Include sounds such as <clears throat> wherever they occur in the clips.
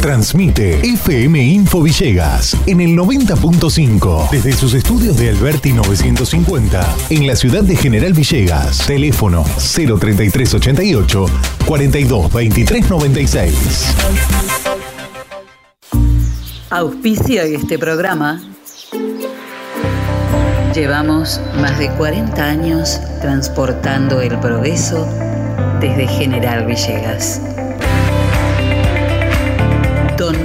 Transmite FM Info Villegas en el 90.5 desde sus estudios de Alberti 950 en la ciudad de General Villegas. Teléfono 03388 42 23 96. Auspicio de este programa. Llevamos más de 40 años transportando el progreso desde General Villegas.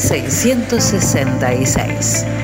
666.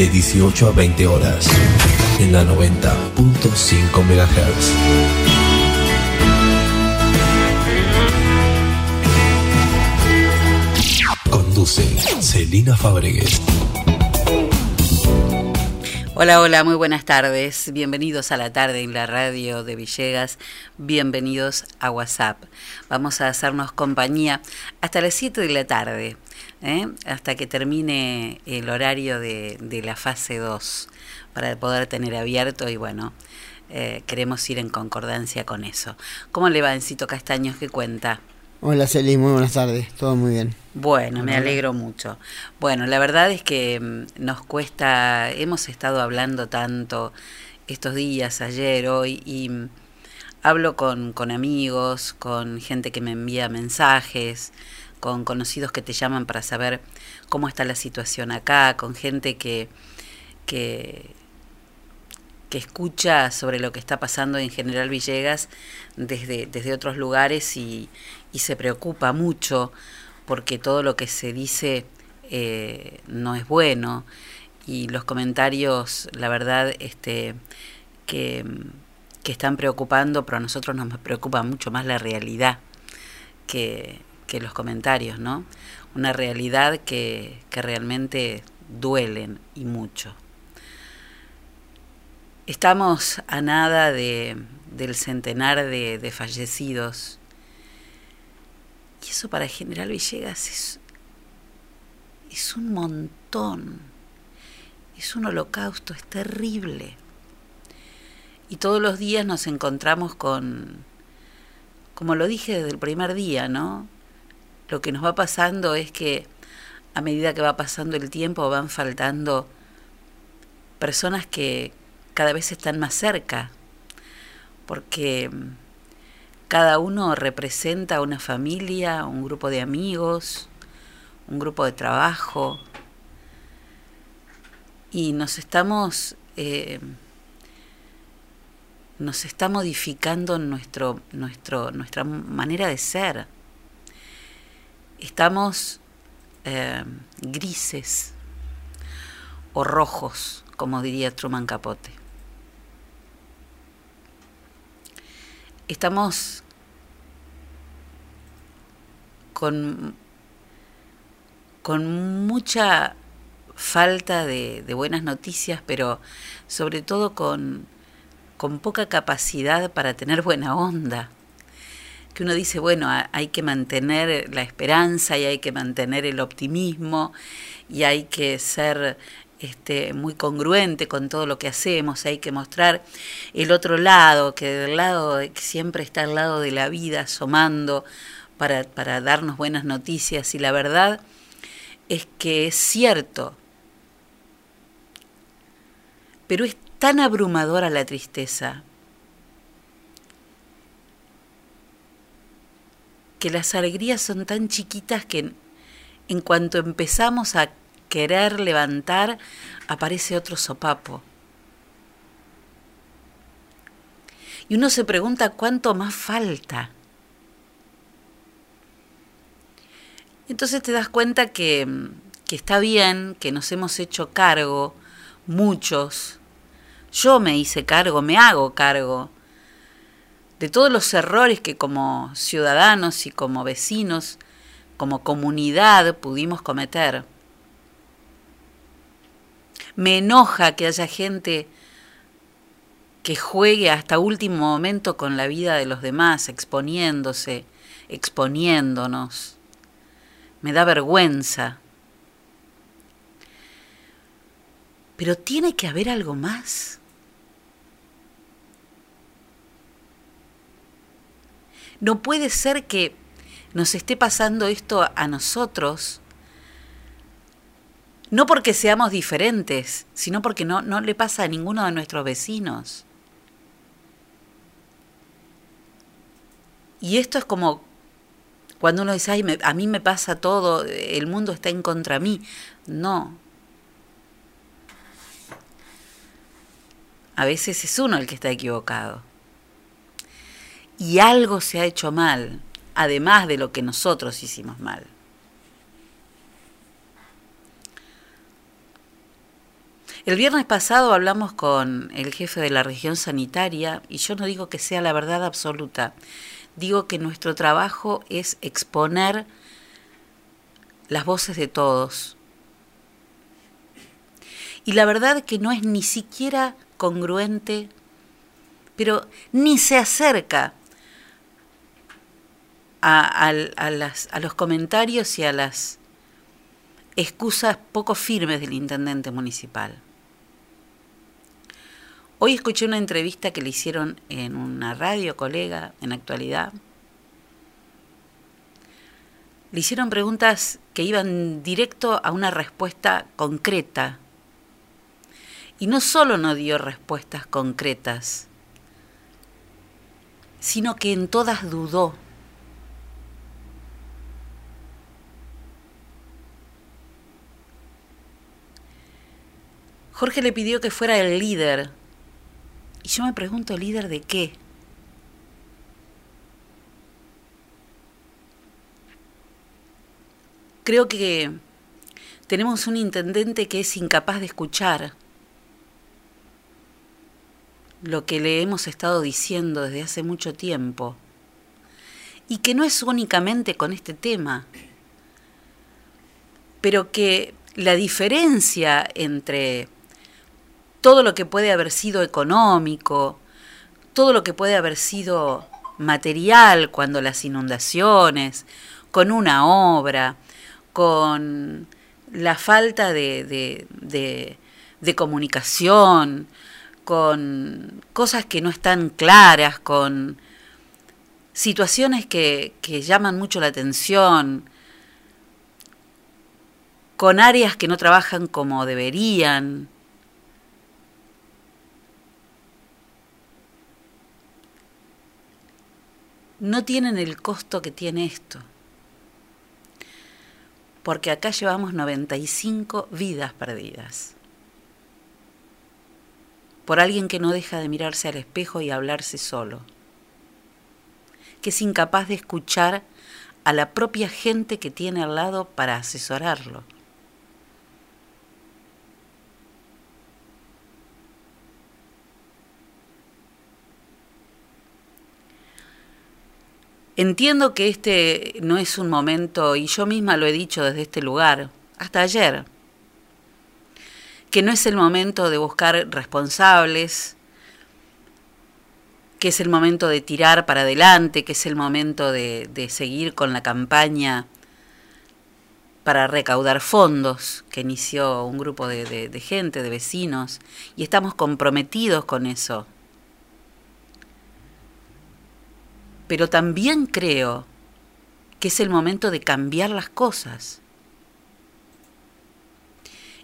De 18 a 20 horas, en la 90.5 MHz. Conduce Celina Fabregues. Hola, hola, muy buenas tardes. Bienvenidos a la tarde en la radio de Villegas. Bienvenidos a WhatsApp. Vamos a hacernos compañía hasta las 7 de la tarde, ¿eh? hasta que termine el horario de, de la fase 2, para poder tener abierto y bueno, eh, queremos ir en concordancia con eso. ¿Cómo le va, Encito Castaños? ¿Qué cuenta? Hola Celi, muy buenas tardes, todo muy bien. Bueno, me alegro mucho. Bueno, la verdad es que mm, nos cuesta, hemos estado hablando tanto estos días, ayer, hoy, y mm, hablo con, con amigos, con gente que me envía mensajes, con conocidos que te llaman para saber cómo está la situación acá, con gente que, que, que escucha sobre lo que está pasando en General Villegas desde, desde otros lugares y, y se preocupa mucho porque todo lo que se dice eh, no es bueno. Y los comentarios, la verdad, este, que, que están preocupando, pero a nosotros nos preocupa mucho más la realidad que, que los comentarios, ¿no? Una realidad que, que realmente duelen y mucho. Estamos a nada de, del centenar de, fallecidos y eso para General Villegas es, es un montón. Es un holocausto, es terrible. Y todos los días nos encontramos con, como lo dije desde el primer día, ¿no? Lo que nos va pasando es que a medida que va pasando el tiempo van faltando personas que cada vez están más cerca, porque cada uno representa una familia, un grupo de amigos, un grupo de trabajo. Y nos estamos, eh, nos está modificando nuestro, nuestro, nuestra manera de ser. Estamos eh, grises o rojos, como diría Truman Capote. Estamos con, con mucha falta de, de buenas noticias, pero sobre todo con, con poca capacidad para tener buena onda. Que uno dice, bueno, hay que mantener la esperanza y hay que mantener el optimismo y hay que ser este, muy congruente con todo lo que hacemos, hay que mostrar el otro lado, que del lado que siempre está al lado de la vida asomando para, para darnos buenas noticias y la verdad es que es cierto, pero es tan abrumadora la tristeza que las alegrías son tan chiquitas que en cuanto empezamos a querer levantar, aparece otro sopapo. Y uno se pregunta cuánto más falta. Entonces te das cuenta que, que está bien, que nos hemos hecho cargo, muchos, yo me hice cargo, me hago cargo de todos los errores que como ciudadanos y como vecinos, como comunidad pudimos cometer. Me enoja que haya gente que juegue hasta último momento con la vida de los demás, exponiéndose, exponiéndonos. Me da vergüenza. Pero tiene que haber algo más. No puede ser que nos esté pasando esto a nosotros, no porque seamos diferentes, sino porque no, no le pasa a ninguno de nuestros vecinos. Y esto es como cuando uno dice, Ay, me, a mí me pasa todo, el mundo está en contra mí. No. A veces es uno el que está equivocado y algo se ha hecho mal, además de lo que nosotros hicimos mal. El viernes pasado hablamos con el jefe de la región sanitaria y yo no digo que sea la verdad absoluta, digo que nuestro trabajo es exponer las voces de todos. Y la verdad que no es ni siquiera congruente, pero ni se acerca a, las, a los comentarios y a las excusas poco firmes del intendente municipal. Hoy escuché una entrevista que le hicieron en una radio colega en actualidad. Le hicieron preguntas que iban directo a una respuesta concreta. Y no solo no dio respuestas concretas, sino que en todas dudó. Jorge le pidió que fuera el líder. Y yo me pregunto, ¿líder de qué? Creo que tenemos un intendente que es incapaz de escuchar lo que le hemos estado diciendo desde hace mucho tiempo. Y que no es únicamente con este tema, pero que la diferencia entre todo lo que puede haber sido económico, todo lo que puede haber sido material cuando las inundaciones, con una obra, con la falta de, de, comunicación, con cosas que no están claras, con situaciones que, que llaman mucho la atención, con áreas que no trabajan como deberían, no tienen el costo que tiene esto. Porque acá llevamos 95 vidas perdidas. Por alguien que no deja de mirarse al espejo y hablarse solo. Que es incapaz de escuchar a la propia gente que tiene al lado para asesorarlo. Entiendo que este no es un momento, y yo misma lo he dicho desde este lugar, hasta ayer, que no es el momento de buscar responsables, que es el momento de tirar para adelante, que es el momento de, seguir con la campaña para recaudar fondos que inició un grupo de gente, de vecinos, y estamos comprometidos con eso. Pero también creo que es el momento de cambiar las cosas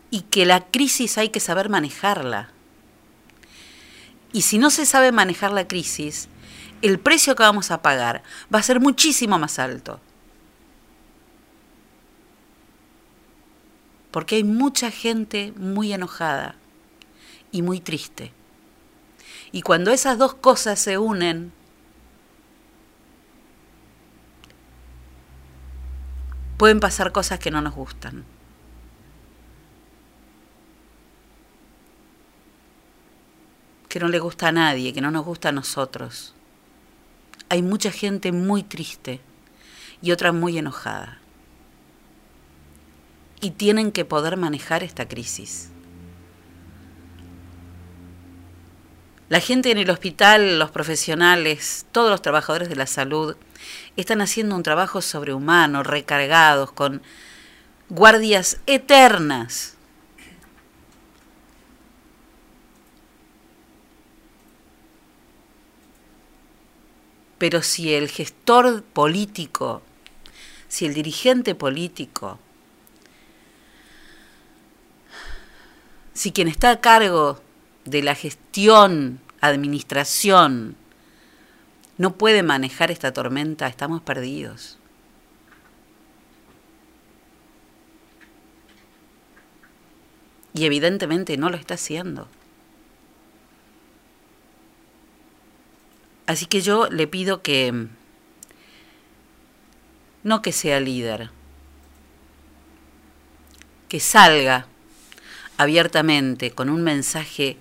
y que la crisis hay que saber manejarla. Y si no se sabe manejar la crisis, el precio que vamos a pagar va a ser muchísimo más alto. Porque hay mucha gente muy enojada y muy triste. Y cuando esas dos cosas se unen, pueden pasar cosas que no nos gustan. Que no le gusta a nadie, que no nos gusta a nosotros. Hay mucha gente muy triste y otra muy enojada. Y tienen que poder manejar esta crisis. La gente en el hospital, los profesionales, todos los trabajadores de la salud, están haciendo un trabajo sobrehumano, recargados, con guardias eternas. Pero si el gestor político, si el dirigente político, si quien está a cargo de la gestión, administración, no puede manejar esta tormenta, estamos perdidos. Y evidentemente no lo está haciendo. Así que yo le pido que no que sea líder, que salga abiertamente con un mensaje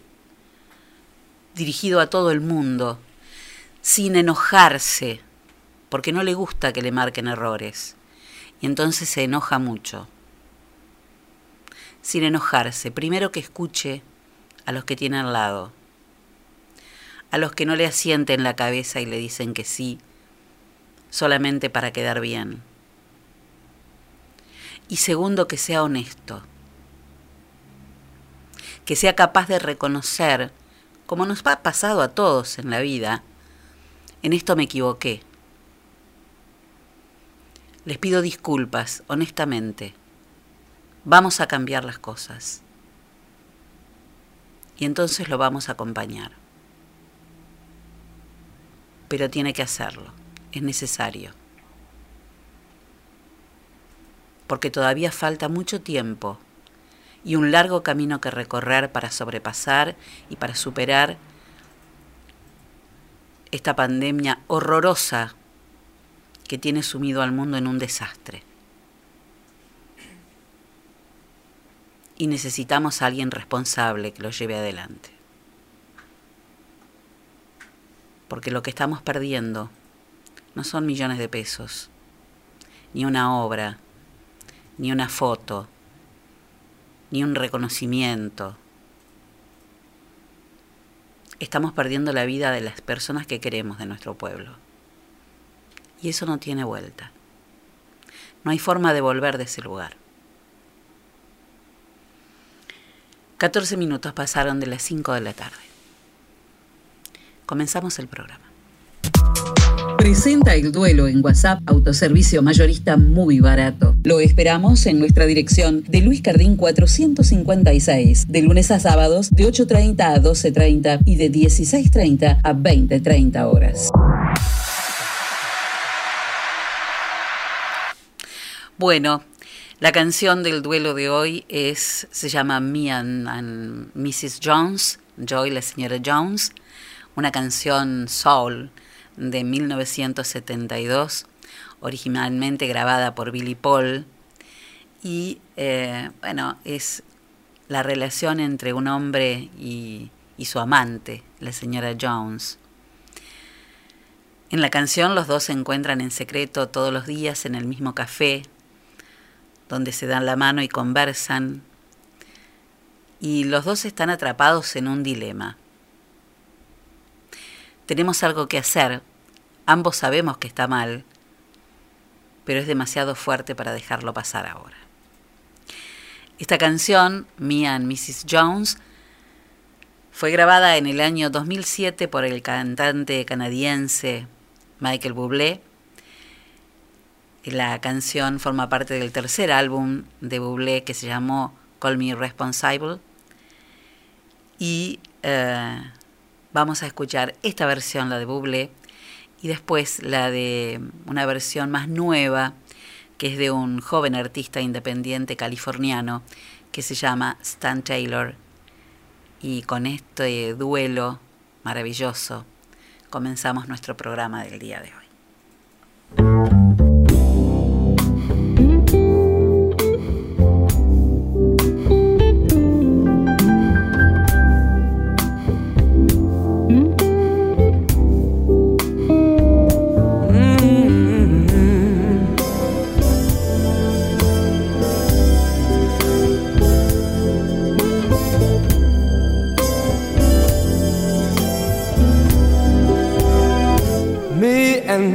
dirigido a todo el mundo sin enojarse, porque no le gusta que le marquen errores, y entonces se enoja mucho. Sin enojarse, primero que escuche a los que tiene al lado, a los que no le asienten la cabeza y le dicen que sí, solamente para quedar bien. Y segundo, que sea honesto, que sea capaz de reconocer, como nos ha pasado a todos en la vida, en esto me equivoqué. Les pido disculpas, honestamente. Vamos a cambiar las cosas. Y entonces lo vamos a acompañar. Pero tiene que hacerlo. Es necesario. Porque todavía falta mucho tiempo y un largo camino que recorrer para sobrepasar y para superar esta pandemia horrorosa que tiene sumido al mundo en un desastre. Y necesitamos a alguien responsable que lo lleve adelante. Porque lo que estamos perdiendo no son millones de pesos, ni una obra, ni una foto, ni un reconocimiento, estamos perdiendo la vida de las personas que queremos de nuestro pueblo. Y eso no tiene vuelta. No hay forma de volver de ese lugar. 14 minutos pasaron de las 5 de la tarde. Comenzamos el programa. Presenta el duelo en WhatsApp, autoservicio mayorista muy barato. Lo esperamos en nuestra dirección de Luis Cardín 456, de lunes a sábados de 8.30 a 12.30 y de 16.30 a 20.30 horas. Bueno, la canción del duelo de hoy es, se llama Me and, Mrs. Jones, Joy la señora Jones, una canción soul de 1972, originalmente grabada por Billy Paul. Y eh, bueno, es la relación entre un hombre y, y su amante, la señora Jones. En la canción los dos se encuentran en secreto todos los días en el mismo café, donde se dan la mano y conversan, y los dos están atrapados en un dilema. Tenemos algo que hacer, ambos sabemos que está mal, pero es demasiado fuerte para dejarlo pasar ahora. Esta canción, Me and Mrs. Jones, fue grabada en el año 2007 por el cantante canadiense Michael Bublé. La canción forma parte del tercer álbum de Bublé que se llamó Call Me Responsible. Y eh, vamos a escuchar esta versión, la de Bublé, y después la de una versión más nueva, que es de un joven artista independiente californiano que se llama Stan Taylor. Y con este duelo maravilloso comenzamos nuestro programa del día de hoy.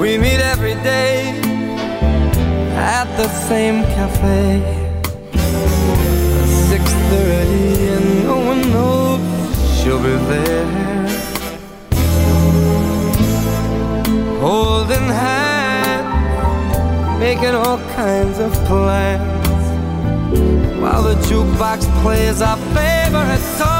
We meet every day at the same cafe. Six thirty, and no one knows she'll be there. Holding hands, making all kinds of plans, while the jukebox plays our favorite song.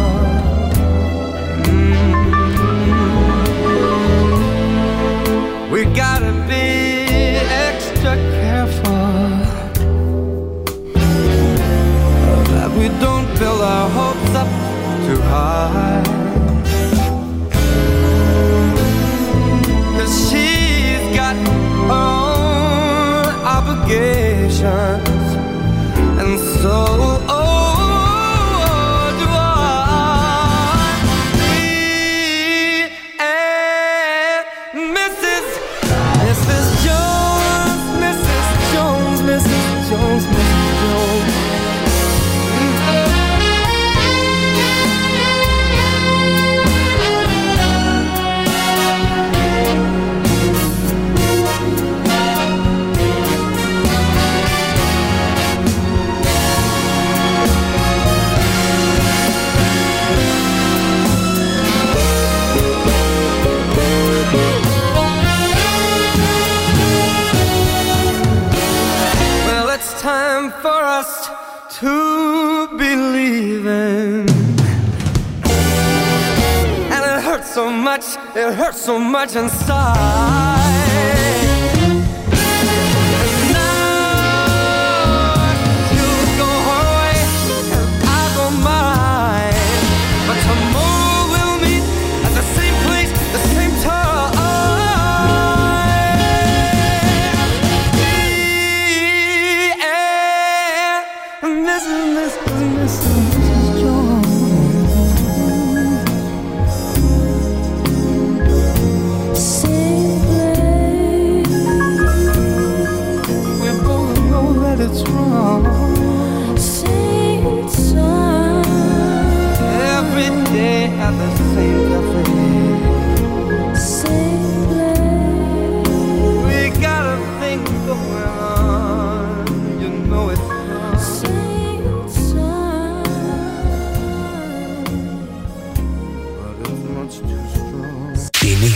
Hurts so much inside.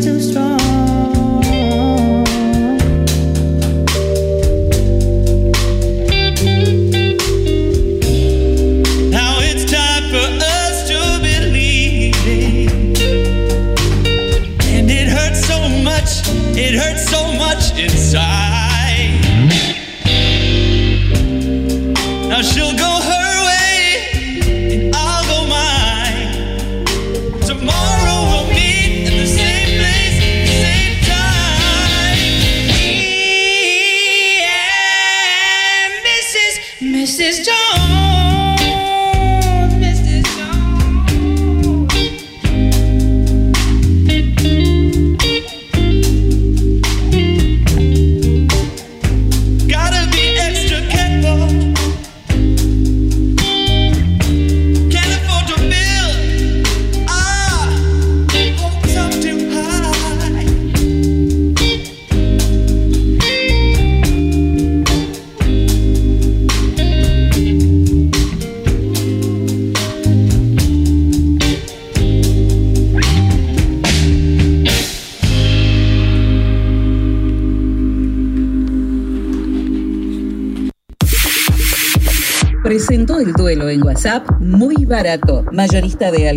too strong.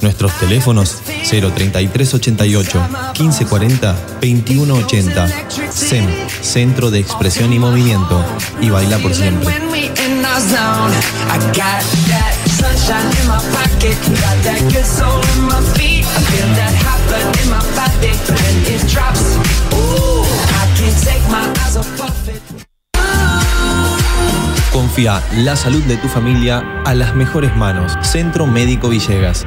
Nuestros teléfonos 03388 1540 2180. SEM, Centro de Expresión y Movimiento. Y baila por siempre. Confía la salud de tu familia a las mejores manos. Centro Médico Villegas.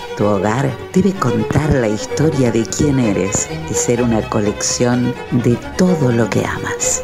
Tu hogar debe contar la historia de quién eres y ser una colección de todo lo que amas.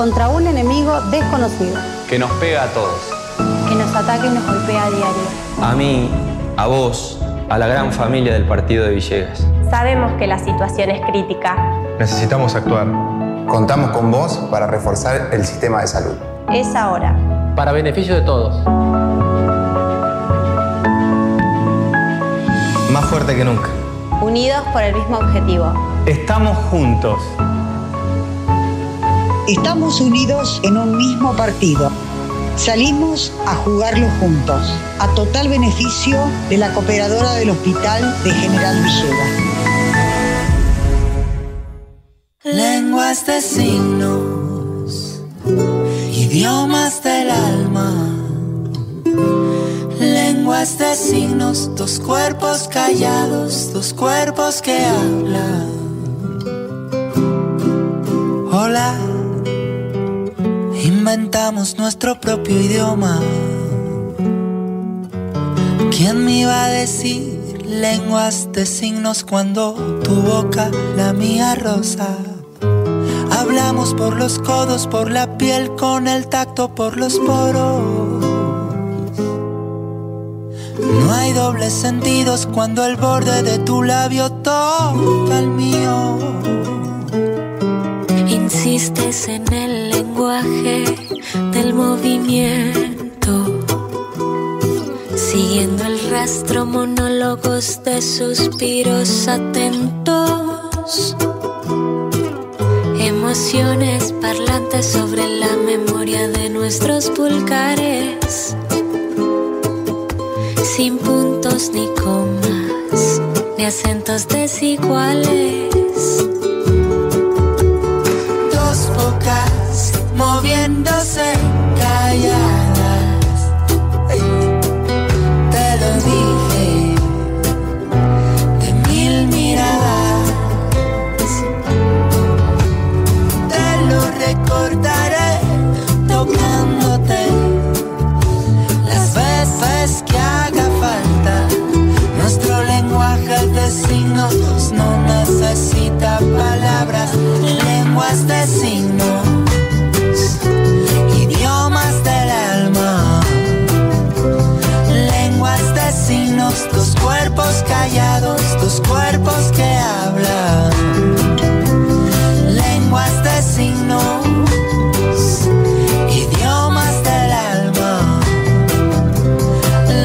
contra un enemigo desconocido que nos pega a todos. que nos ataca y nos golpea a diario. A mí, a vos, a la gran familia del partido de Villegas. Sabemos que la situación es crítica. Necesitamos actuar. Contamos con vos para reforzar el sistema de salud. Es ahora. Para beneficio de todos. Más fuerte que nunca. Unidos por el mismo objetivo. Estamos juntos. Estamos unidos en un mismo partido. Salimos a jugarlo juntos, a total beneficio de la cooperadora del Hospital de General Villegas. Lenguas de signos, idiomas del alma. Lenguas de signos, dos cuerpos callados, dos cuerpos que hablan. Hola, inventamos nuestro propio idioma. ¿Quién me iba a decir lenguas de signos cuando tu boca, la mía rosa? Hablamos por los codos, por la piel, con el tacto, por los poros. No hay dobles sentidos cuando el borde de tu labio toca el mío. Insistes en el lenguaje del movimiento, siguiendo el rastro monólogos de suspiros atentos, emociones parlantes sobre la memoria de nuestros pulgares, sin puntos ni comas, ni acentos desiguales. Moviéndose calladas. Te lo dije de mil miradas. Te lo recordaré tocándote las veces que haga falta. Nuestro lenguaje de signos no necesita palabras, lenguas de signos, cuerpos callados, dos cuerpos que hablan, lenguas de signos, idiomas del alma,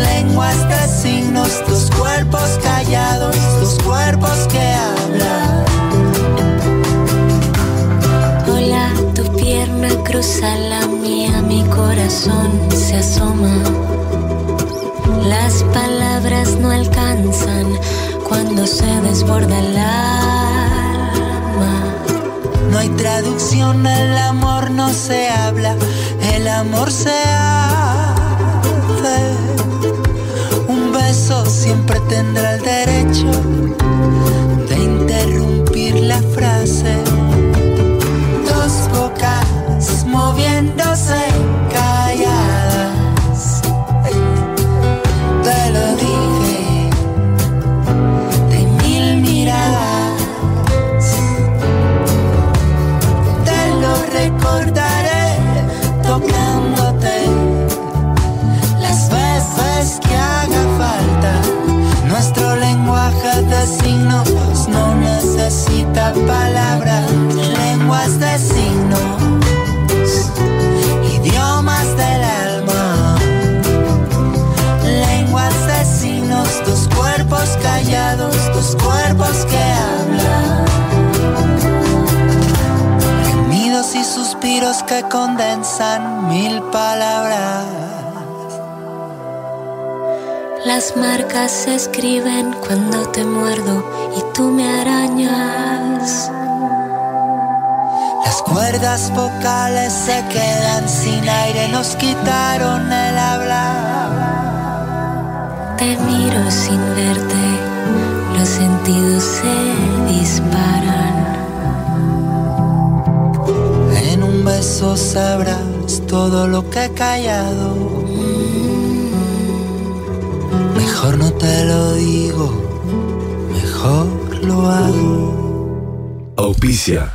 lenguas de signos, dos cuerpos callados, dos cuerpos que hablan. Hola, tu pierna cruza la mía, mi corazón se asoma. Las palabras no alcanzan cuando se desborda el alma. No hay traducción, el amor no se habla, el amor se hace. Un beso siempre tendrá el derecho de interrumpir la frase. Dos bocas moviéndose palabras, lenguas de signos, idiomas del alma, lenguas de signos, dos cuerpos callados, dos cuerpos que hablan. Gemidos y suspiros que condensan mil palabras. Las marcas se escriben cuando te muerdo y tú me arañas. Las cuerdas vocales se quedan sin aire, nos quitaron el habla. Te miro sin verte, los sentidos se disparan. En un beso sabrás todo lo que he callado. Mejor no te lo digo, mejor lo hago. Auspicia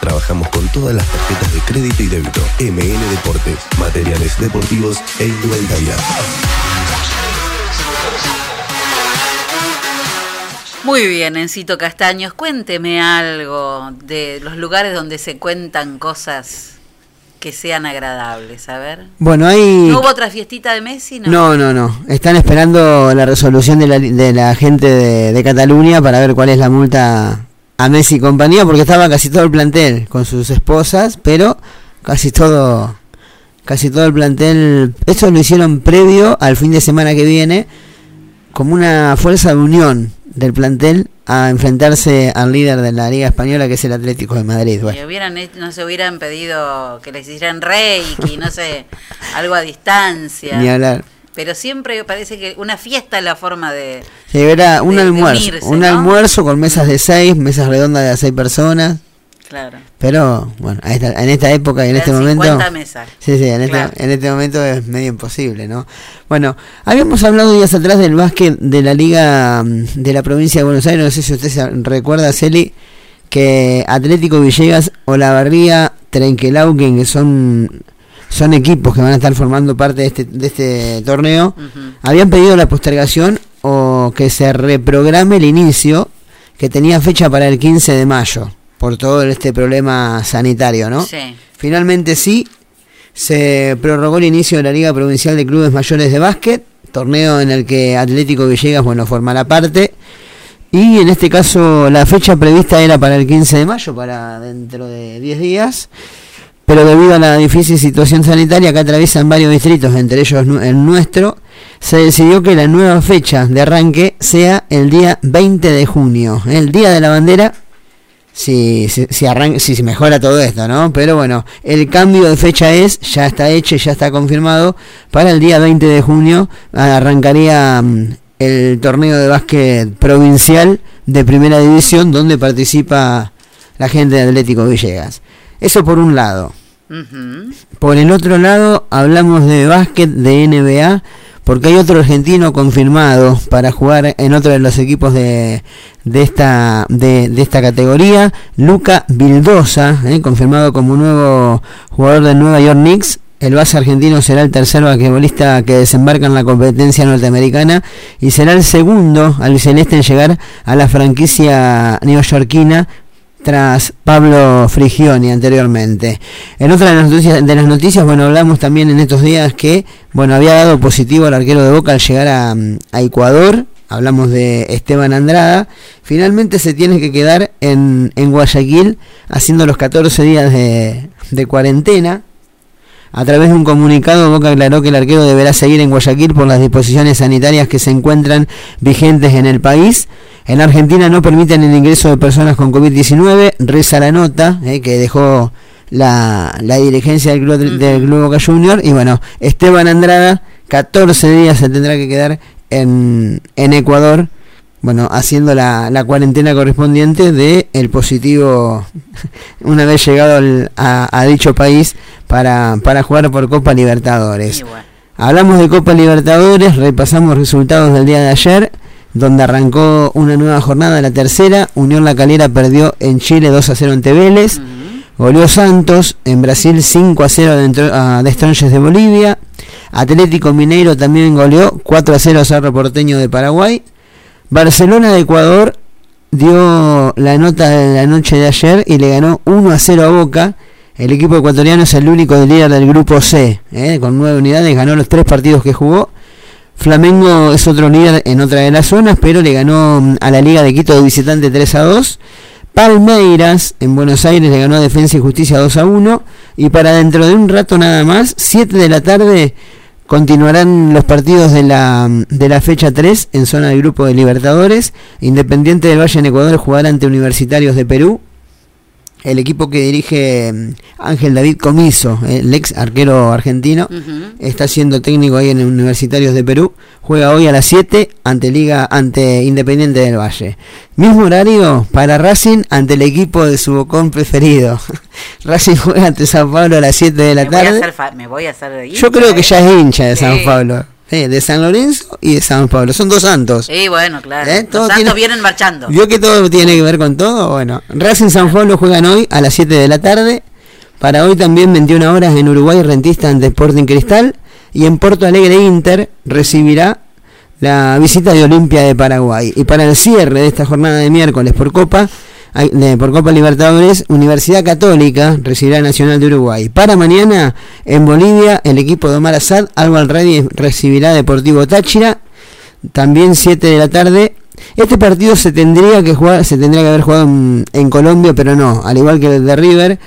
Trabajamos con todas las tarjetas de crédito y débito. MN Deportes, materiales deportivos e indumentaria. Muy bien, Encito Castaños, cuénteme algo de los lugares donde se cuentan cosas que sean agradables, a ver. Bueno, hay... ¿No hubo otra fiestita de Messi? No. No, no, no. Están esperando la resolución de la, de la gente de, de Cataluña para ver cuál es la multa a Messi y compañía, porque estaba casi todo el plantel con sus esposas, pero casi todo, casi todo el plantel. Eso lo hicieron previo al fin de semana que viene, como una fuerza de unión del plantel a enfrentarse al líder de la Liga Española, que es el Atlético de Madrid. Bueno. Y hubieran, no se hubieran pedido que les hicieran reiki, no sé, algo a distancia. Ni hablar. Pero siempre parece que una fiesta es la forma de... Sí, era un de- de almuerzo, unirse, un ¿no? almuerzo con mesas de seis, mesas redondas de seis personas. Claro. Pero bueno, a esta- en esta época y en este momento. 50 mesas. Sí, sí, en, este, en este momento es medio imposible, ¿no? Bueno, habíamos hablado días atrás del básquet de la Liga mm, de la provincia de Buenos Aires. No sé si usted se recuerda, Celi, que Atlético Villegas, Olavarría, Trenquelauquen, que son, son equipos que van a estar formando parte de este, de este torneo, habían pedido la postergación o que se reprograme el inicio, que tenía fecha para el 15 de mayo, por todo este problema sanitario, ¿no? Sí. Finalmente sí, se prorrogó el inicio de la Liga Provincial de Clubes Mayores de Básquet, torneo en el que Atlético Villegas, bueno, formará parte. Y en este caso la fecha prevista era para el 15 de mayo, para dentro de 10 días. Pero debido a la difícil situación sanitaria que atraviesan varios distritos, entre ellos el nuestro, se decidió que la nueva fecha de arranque sea el día 20 de junio, el día de la bandera, si, si, si, arran- si mejora todo esto, ¿no? Pero bueno, el cambio de fecha es, ya está hecho ya está confirmado, para el día 20 de junio arrancaría mm, el torneo de básquet provincial de primera división donde participa la gente de Atlético Villegas. Eso por un lado. Por el otro lado, hablamos de básquet de NBA, porque hay otro argentino confirmado para jugar en otro de los equipos de, de, esta, de, de esta categoría, Luca Vildosa, eh, confirmado como nuevo jugador del Nueva York Knicks. El base argentino será el tercer basquetbolista que desembarca en la competencia norteamericana y será el segundo al celeste en llegar a la franquicia neoyorquina tras Pablo Frigioni anteriormente. En otra de las noticias, de las noticias, bueno, hablamos también en estos días que, bueno, había dado positivo al arquero de Boca al llegar a, Ecuador. Hablamos de Esteban Andrada. Finalmente se tiene que quedar en, en Guayaquil haciendo los 14 días de, de cuarentena. A través de un comunicado, Boca aclaró que el arquero deberá seguir en Guayaquil por las disposiciones sanitarias que se encuentran vigentes en el país. En Argentina no permiten el ingreso de personas con COVID-19. Reza la nota eh, que dejó la, la dirigencia del club, del club Boca Junior. Y bueno, Esteban Andrada, 14 días se tendrá que quedar en, en Ecuador. Bueno, haciendo la, la cuarentena correspondiente de el positivo <laughs> una vez llegado al- a, a dicho país para, para jugar por Copa Libertadores. Hablamos de Copa Libertadores, repasamos resultados del día de ayer, donde arrancó una nueva jornada, la tercera. Unión La Calera perdió en Chile 2 a 0 ante Vélez. Goleó Santos en Brasil 5 a 0 de, Entro- a de Strongest de Bolivia. Atlético Mineiro también goleó 4 a 0 a Cerro Porteño de Paraguay. Barcelona de Ecuador dio la nota de la noche de ayer y le ganó 1 a 0 a Boca. El equipo ecuatoriano es el único líder del grupo C, ¿eh? con nueve unidades, ganó los tres partidos que jugó. Flamengo es otro líder en otra de las zonas, pero le ganó mm, a la Liga de Quito de visitante 3 a 2. Palmeiras en Buenos Aires le ganó a Defensa y Justicia 2 a 1. Y para dentro de un rato nada más, 7 de la tarde, continuarán los partidos de la, de la fecha 3 en zona de grupo de Libertadores. Independiente del Valle en Ecuador jugará ante Universitarios de Perú. El equipo que dirige mm, Ángel David Comiso, el ex arquero argentino, está siendo técnico ahí en Universitarios de Perú. Juega hoy a las 7 ante Liga ante Independiente del Valle. Mismo horario para Racing ante el equipo de su bocón preferido. <laughs> Racing juega ante San Pablo a las 7 de la me, voy a tarde. hacer me voy a hacer hincha, Yo creo que ¿eh? ya es hincha de San. Pablo. Sí, de San Lorenzo y de San Pablo. Son dos santos. Sí, bueno, claro. ¿Eh? Los santos tiene- vienen marchando. ¿Vio que todo tiene que ver con todo? Bueno, Racing San Pablo juegan hoy a las 7 de la tarde. Para hoy también 21 horas en Uruguay Rentista ante Sporting Cristal. Y en Porto Alegre Inter recibirá la visita de Olimpia de Paraguay. Y para el cierre de esta jornada de miércoles por Copa, por Copa Libertadores, Universidad Católica recibirá Nacional de Uruguay. Para mañana, en Bolivia, el equipo de Omar Azad, Alba Ready recibirá Deportivo Táchira también 7 de la tarde. Este partido se tendría que jugar, se tendría que haber jugado en, en Colombia, pero no, al igual que el de River,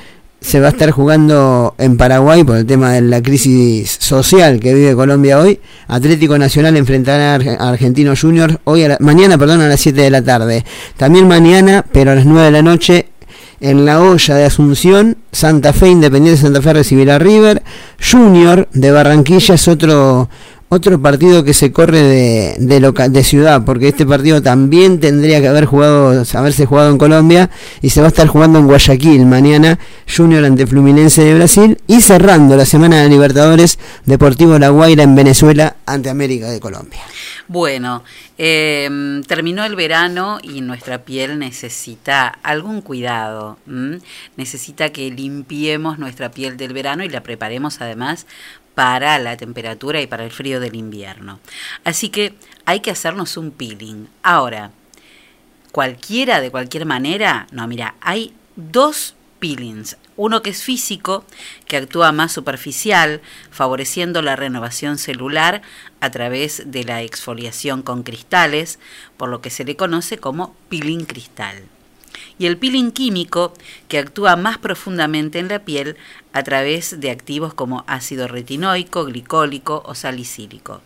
se va a estar jugando en Paraguay por el tema de la crisis social que vive Colombia hoy. Atlético Nacional enfrentará a Arge- a Argentino Junior hoy a la- mañana, perdón, a las 7 de la tarde. También mañana, pero a las 9 de la noche, en la olla de Asunción, Santa Fe, Independiente de Santa Fe recibirá a River. Junior de Barranquilla es otro otro partido que se corre de, de, de ciudad, porque este partido también tendría que haber jugado, haberse jugado en Colombia y se va a estar jugando en Guayaquil mañana, Junior ante Fluminense de Brasil y cerrando la semana de Libertadores, Deportivo La Guaira en Venezuela ante América de Colombia. Bueno, eh, terminó el verano y nuestra piel necesita algún cuidado. Necesita que limpiemos nuestra piel del verano y la preparemos además para la temperatura y para el frío del invierno. Así que hay que hacernos un peeling. Ahora, cualquiera de cualquier manera, no, mira, hay dos peelings. Uno que es físico, que actúa más superficial, favoreciendo la renovación celular a través de la exfoliación con cristales, por lo que se le conoce como peeling cristal. Y el peeling químico, que actúa más profundamente en la piel a través de activos como ácido retinoico, glicólico o salicílico.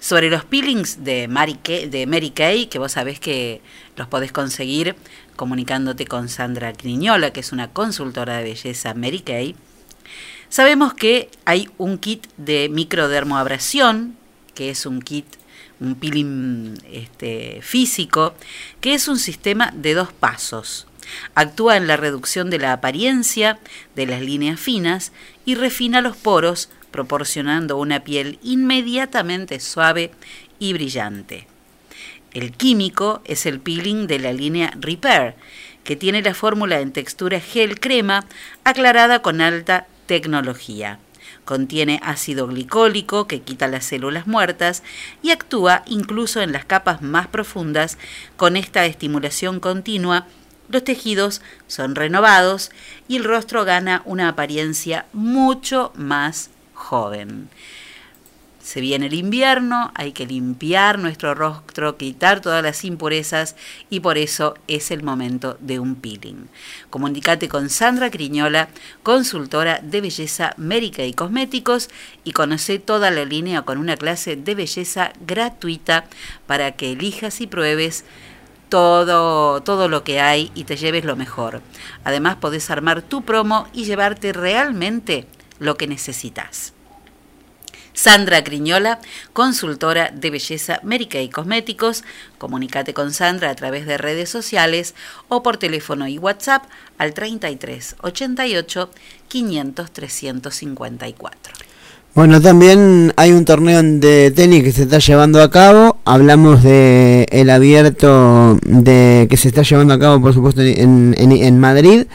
Sobre los peelings de Mary, Kay, que vos sabés que los podés conseguir comunicándote con Sandra Criñola, que es una consultora de belleza Mary Kay, sabemos que hay un kit de microdermoabrasión, que es un kit, un peeling este, físico, que es un sistema de dos pasos. Actúa en la reducción de la apariencia de las líneas finas y refina los poros, proporcionando una piel inmediatamente suave y brillante. El químico es el peeling de la línea Repair, que tiene la fórmula en textura gel crema aclarada con alta tecnología. Contiene ácido glicólico que quita las células muertas y actúa incluso en las capas más profundas con esta estimulación continua los tejidos son renovados y el rostro gana una apariencia mucho más joven. Se viene el invierno, hay que limpiar nuestro rostro, quitar todas las impurezas y por eso es el momento de un peeling. Comunicate con Sandra Criñola, consultora de belleza médica y cosméticos y conoce toda la línea con una clase de belleza gratuita para que elijas y pruebes todo, todo lo que hay y te lleves lo mejor. Además podés armar tu promo y llevarte realmente lo que necesitas. Sandra Criñola, consultora de belleza médica y cosméticos. Comunicate con Sandra a través de redes sociales o por teléfono y WhatsApp al 33 88 500 354. Bueno, también hay un torneo de tenis que se está llevando a cabo. Hablamos de el abierto de que se está llevando a cabo, por supuesto, en, en, Madrid.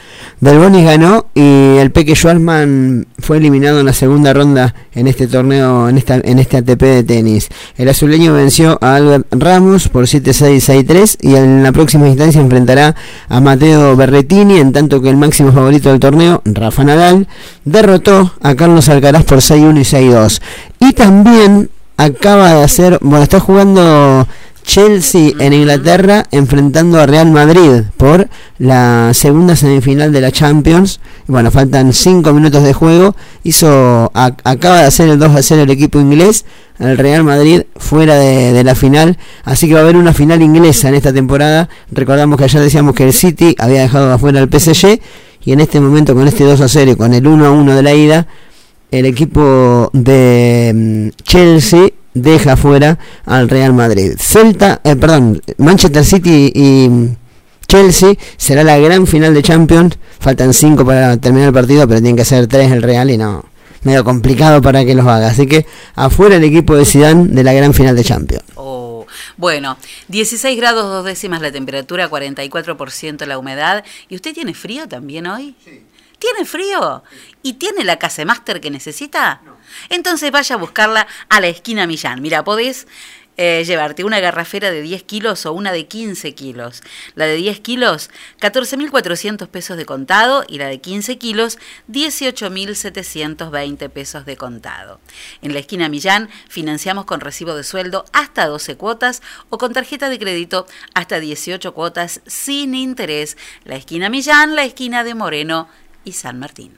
Del Bonis ganó y el Peque Schwarzman fue eliminado en la segunda ronda en este torneo, en esta en este ATP de tenis. El azuleño venció a Albert Ramos por 7-6-6-3 y en la próxima instancia enfrentará a Mateo Berretini, en tanto que el máximo favorito del torneo, Rafa Nadal, derrotó a Carlos Alcaraz por 6-1 y 6-2. Y también acaba de hacer, bueno, está jugando Chelsea en Inglaterra enfrentando a Real Madrid por la segunda semifinal de la Champions. Bueno, faltan 5 minutos de juego. Hizo a- acaba de hacer el 2 a 0 el equipo inglés. El Real Madrid fuera de, de la final. Así que va a haber una final inglesa en esta temporada. Recordamos que ayer decíamos que el City había dejado afuera al PSG. Y en este momento con este 2 a 0 y con el 1 a 1 de la ida, el equipo de mm, Chelsea deja fuera al Real Madrid. Celta, eh, perdón, Manchester City y mm, Chelsea será la gran final de Champions. Faltan cinco para terminar el partido, pero tienen que ser tres el Real y no medio complicado para que los haga. Así que afuera el equipo de Zidane de la gran final de Champions. Oh, bueno, 16 grados dos décimas la temperatura, 44% la humedad. ¿Y usted tiene frío también hoy? ¿Tiene frío? ¿Y tiene la Casemaster que necesita? Entonces vaya a buscarla a la esquina Millán. Mira, podés eh, llevarte una garrafera de 10 kilos o una de 15 kilos. La de 10 kilos, 14.400 pesos de contado y la de 15 kilos, 18.720 pesos de contado. En la esquina Millán financiamos con recibo de sueldo hasta 12 cuotas o con tarjeta de crédito hasta 18 cuotas sin interés. La esquina Millán, la esquina de Moreno y San Martín.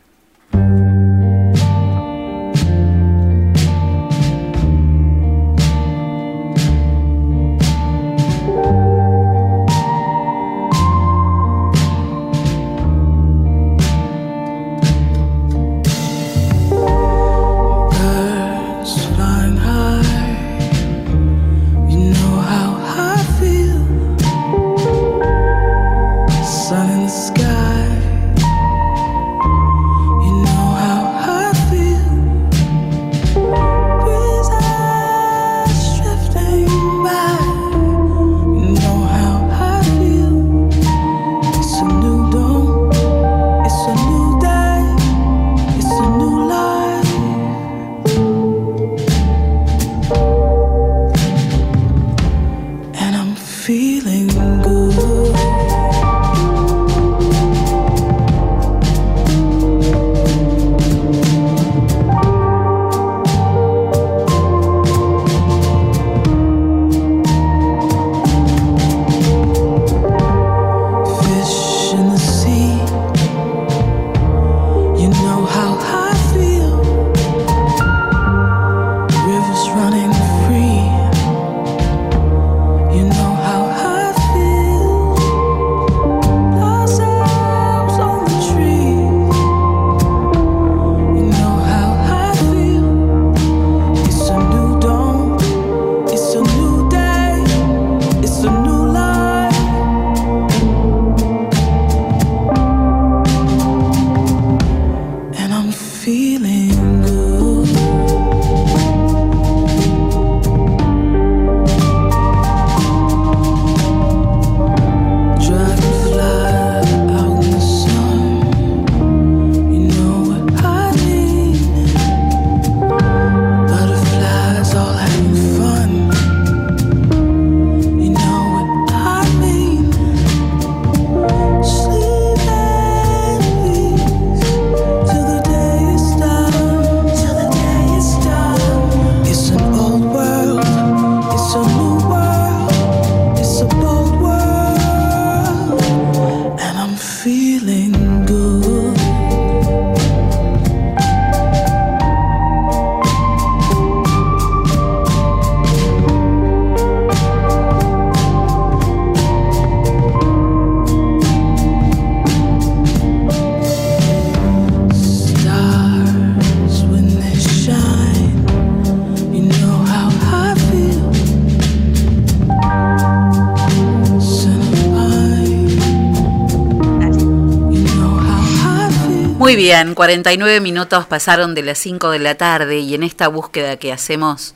Bien, 49 minutos pasaron de las 5 de la tarde y en esta búsqueda que hacemos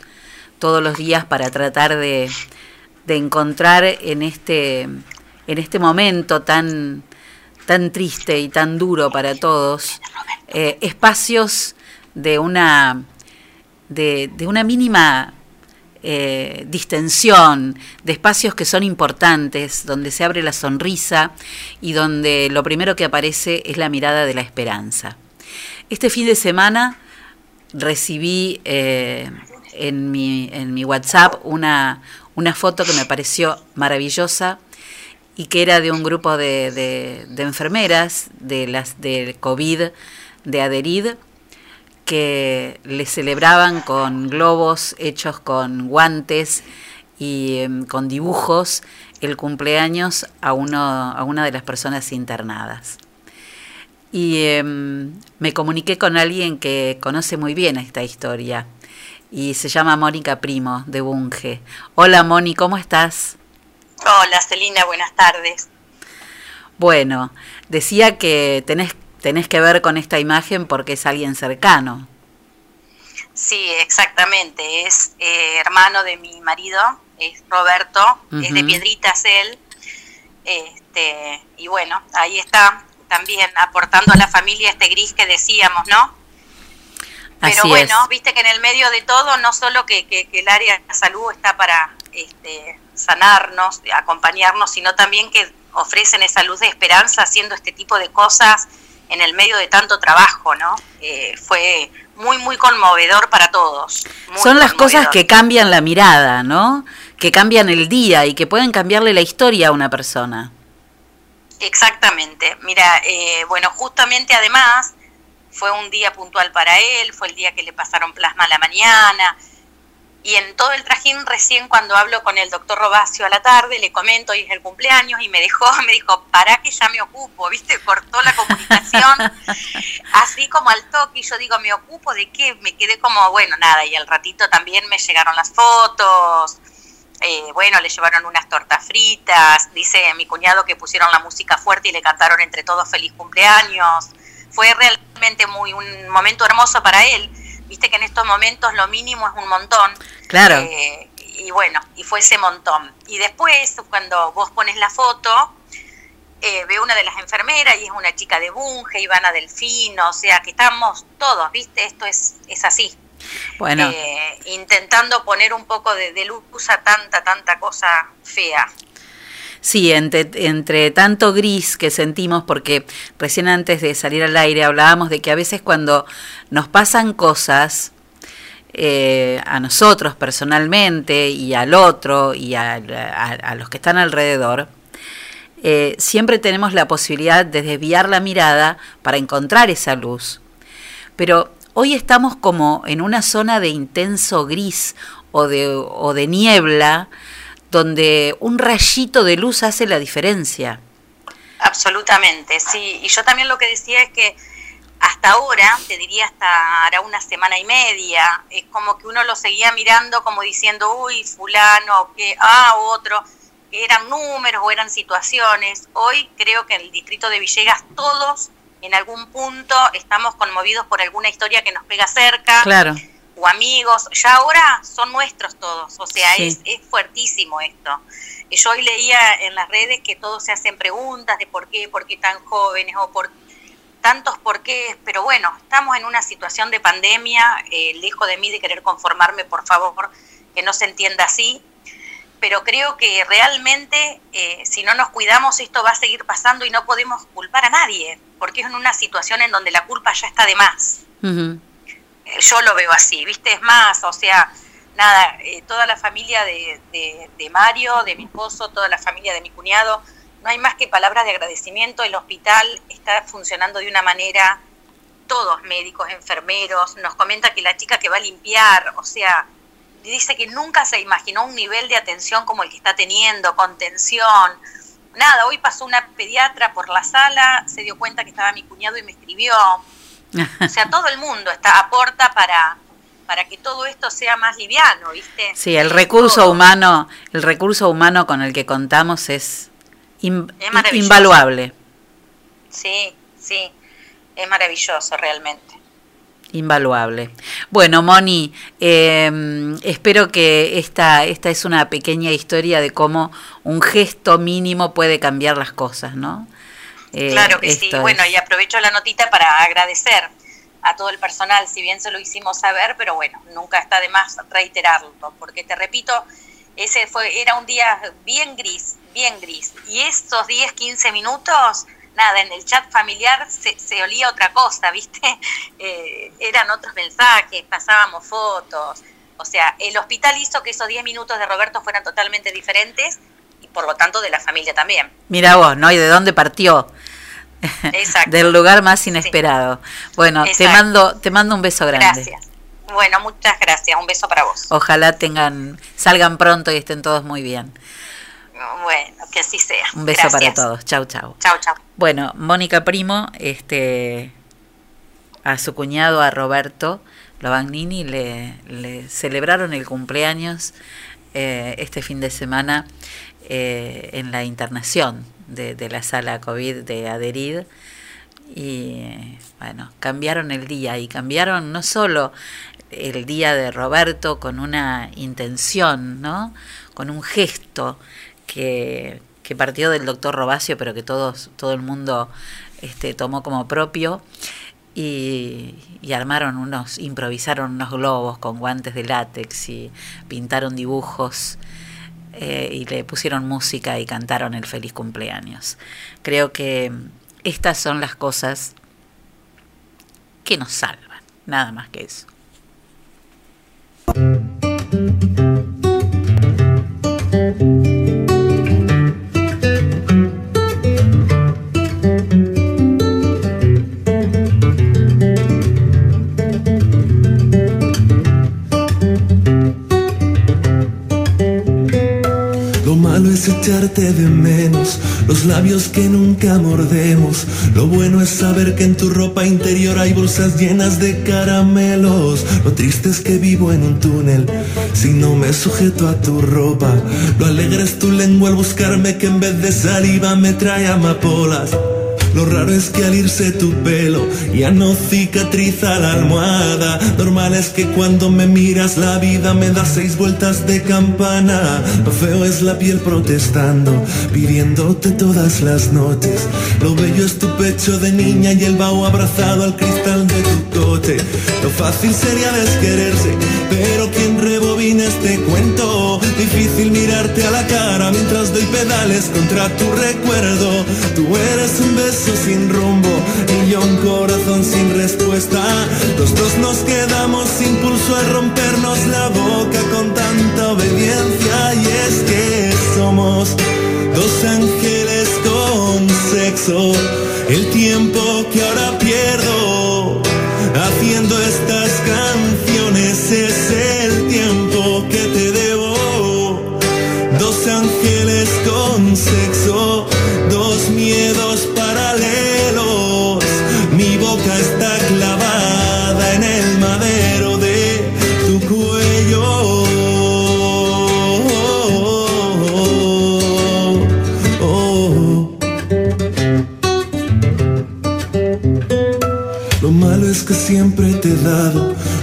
todos los días para tratar de, de encontrar en este, en este momento tan, tan triste y tan duro para todos, eh, espacios de una, de, de una mínima eh, distensión, de espacios que son importantes, donde se abre la sonrisa y donde lo primero que aparece es la mirada de la esperanza. Este fin de semana recibí eh, en, mi, en mi WhatsApp una, una foto que me pareció maravillosa y que era de un grupo de, de- de enfermeras de las del COVID de Aderid que le celebraban con globos hechos con guantes y em, con dibujos el cumpleaños a, uno, a una de las personas internadas. Y em, me comuniqué con alguien que conoce muy bien esta historia y se llama Mónica Primo de Bunge. Hola Moni, ¿cómo estás? Hola Celina, buenas tardes. Bueno, decía que tenés, tenés que ver con esta imagen porque es alguien cercano. Sí, exactamente. Es eh, hermano de mi marido, es Roberto, es de. Piedritas él. Este, y bueno, ahí está también aportando a la familia este gris que decíamos, ¿no? Pero Así bueno, es. viste que en el medio de todo, no solo que, que- que el área de salud está para este, sanarnos, acompañarnos, sino también que ofrecen esa luz de esperanza haciendo este tipo de cosas en el medio de tanto trabajo, ¿no? Eh, fue muy, muy conmovedor para todos. Son las cosas que cambian la mirada, ¿no? Que cambian el día y que pueden cambiarle la historia a una persona. Exactamente. Mira, eh, bueno, justamente además fue un día puntual para él, fue el día que le pasaron plasma a la mañana. Y en todo el trajín, recién cuando hablo con el doctor Robacio a la tarde, le comento, hoy es el cumpleaños, y me dejó, <laughs> me dijo, para que ya me ocupo, ¿viste? Cortó la comunicación, <laughs> así como al toque, y yo digo, ¿me ocupo de qué? Me quedé como, bueno, nada, y al ratito también me llegaron las fotos, eh, bueno, le llevaron unas tortas fritas, dice mi cuñado que pusieron la música fuerte y le cantaron entre todos feliz cumpleaños. Fue realmente muy un momento hermoso para él. Viste que en estos momentos lo mínimo es un montón. Claro. Eh, y bueno, y fue ese montón. Y después, cuando vos pones la foto, eh, veo una de las enfermeras y es una chica de Bunge, Ivana Delfino, o sea que estamos todos, ¿viste? Esto es, es así. Bueno, Eh, intentando poner un poco de, de luz a tanta, tanta cosa fea. Sí, entre, tanto gris que sentimos, porque recién antes de salir al aire hablábamos de que a veces cuando nos pasan cosas, eh, a nosotros personalmente y al otro y a los que están alrededor, eh, siempre tenemos la posibilidad de desviar la mirada para encontrar esa luz. Pero hoy estamos como en una zona de intenso gris o de, o de niebla, donde un rayito de luz hace la diferencia. Absolutamente, sí. Y yo también lo que decía es que hasta ahora, te diría hasta hará una semana y media, es como que uno lo seguía mirando como diciendo, uy, fulano, que, ah, otro, que eran números o eran situaciones. Hoy creo que en el distrito de Villegas todos en algún punto estamos conmovidos por alguna historia que nos pega cerca. Claro. O amigos, ya ahora son nuestros todos, o sea, Sí. es, es fuertísimo esto. Y Yo hoy leía en las redes que todos se hacen preguntas de por qué, por qué tan jóvenes o por tantos por qué, pero bueno, estamos en una situación de pandemia, eh, lejos de mí de querer conformarme, por favor, que no se entienda así, pero creo que realmente eh, si no nos cuidamos esto va a seguir pasando y no podemos culpar a nadie, porque es en una situación en donde la culpa ya está de más eh, yo lo veo así, ¿viste? Es más, o sea, nada, eh, toda la familia de, de- de Mario, de mi esposo, toda la familia de mi cuñado, no hay más que palabras de agradecimiento. El hospital está funcionando de una manera, todos médicos, enfermeros, nos comenta que la chica que va a limpiar, o sea, dice que nunca se imaginó un nivel de atención como el que está teniendo, contención. Nada, hoy pasó una pediatra por la sala, se dio cuenta que estaba mi cuñado y me escribió. O sea, todo el mundo está aporta para, para que todo esto sea más liviano, ¿viste? Sí, el recurso humano, el recurso humano con el que contamos es, in- Es invaluable, Sí, sí, es maravilloso realmente. invaluable. Bueno, Moni, eh, espero que esta, esta es una pequeña historia de cómo un gesto mínimo puede cambiar las cosas, ¿no? Eh, claro que sí. es- Bueno, y aprovecho la notita para agradecer a todo el personal, si bien se lo hicimos saber, pero bueno, nunca está de más reiterarlo, porque te repito, ese fue era un día bien gris, bien gris, y esos 10, 15 minutos, nada, en el chat familiar se, se olía otra cosa, ¿viste? <laughs> Eh, eran otros mensajes, pasábamos fotos, O sea, el hospital hizo que esos 10 minutos de Roberto fueran totalmente diferentes y por lo tanto de la familia también. Mira vos, ¿no? ¿Y de dónde partió? Exacto. <laughs> Del lugar más inesperado. Bueno, te mando, te mando un beso grande. Gracias. Bueno, muchas gracias. Un beso para vos. Ojalá tengan, salgan pronto y estén todos muy bien. Bueno, que así sea. Un beso Gracias. para todos. Chau, chau. Chau, chau. Bueno, Mónica Primo, este, a su cuñado, a Roberto Lovangnini, le, le celebraron el cumpleaños eh, este fin de semana eh, en la internación de, la sala COVID de Aderid. Y bueno, cambiaron el día y cambiaron no solo el día de Roberto con una intención, ¿no? Con un gesto que, que partió del doctor Robacio, pero que todos, todo el mundo este, tomó como propio. Y, y armaron unos, improvisaron unos globos con guantes de látex y pintaron dibujos eh, y le pusieron música y cantaron el feliz cumpleaños. Creo que estas son las cosas que nos salvan, nada más que eso. Echarte de menos, los labios que nunca mordemos. Lo bueno es saber que en tu ropa interior hay bolsas llenas de caramelos. Lo triste es que vivo en un túnel, si no me sujeto a tu ropa. Lo alegre es tu lengua al buscarme que en vez de saliva me trae amapolas. Lo raro es que al irse tu pelo ya no cicatriza la almohada. Normal es que cuando me miras la vida me da seis vueltas de campana. Lo feo es la piel protestando, pidiéndote todas las noches. Lo bello es tu pecho de niña y el vaho abrazado al cristal de tu coche. Lo fácil sería desquererse, pero quien rebobina este cuento. Difícil mirarte a la cara mientras doy pedales contra tu recuerdo. Tú eres un beso sin rumbo y yo un corazón sin respuesta. Los dos nos quedamos sin pulso al rompernos la boca con tanta obediencia. Y es que somos dos ángeles con sexo. El tiempo que ahora pierdo haciendo estas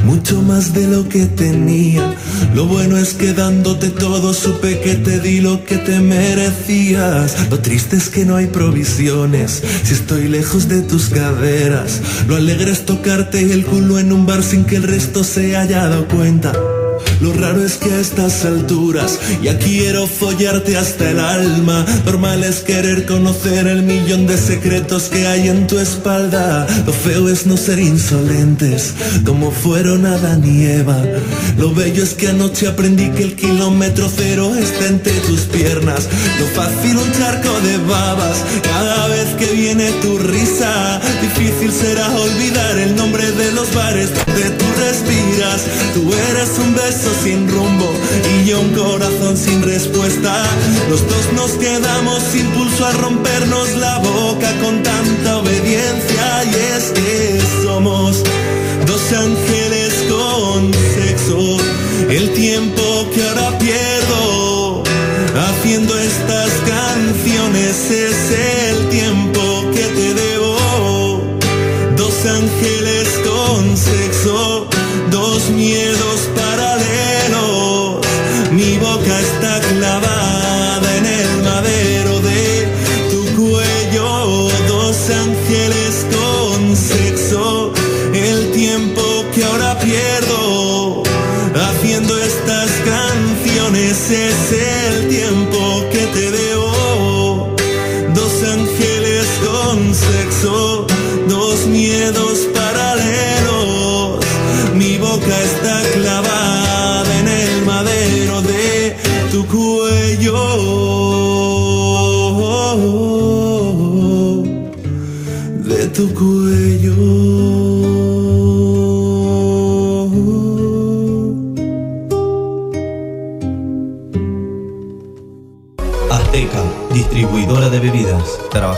mucho más de lo que tenía. Lo bueno es que dándote todo supe que te di lo que te merecías. Lo triste es que no hay provisiones si estoy lejos de tus caderas. Lo alegre es tocarte el culo en un bar sin que el resto se haya dado cuenta. Lo raro es que a estas alturas ya quiero follarte hasta el alma. Normal es querer conocer el millón de secretos que hay en tu espalda. Lo feo es no ser insolentes como fueron Adán y Eva. Lo bello es que anoche aprendí que el kilómetro cero está entre tus piernas. Lo fácil un charco de babas cada vez que viene tu risa. Difícil será olvidar el nombre de los bares donde tú respiras. Tú eres un beso sin rumbo y yo un corazón sin respuesta. Los dos nos quedamos sin pulso al rompernos la boca con tanta obediencia. Y es que somos dos ángeles con sexo. El tiempo que ahora pierdo haciendo estas canciones es el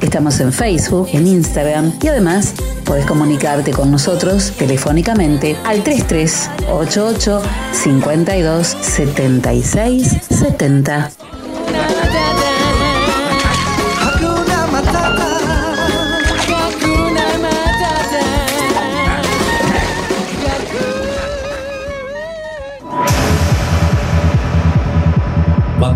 Estamos en Facebook, en Instagram y además puedes comunicarte con nosotros telefónicamente al 3388 52 76 70.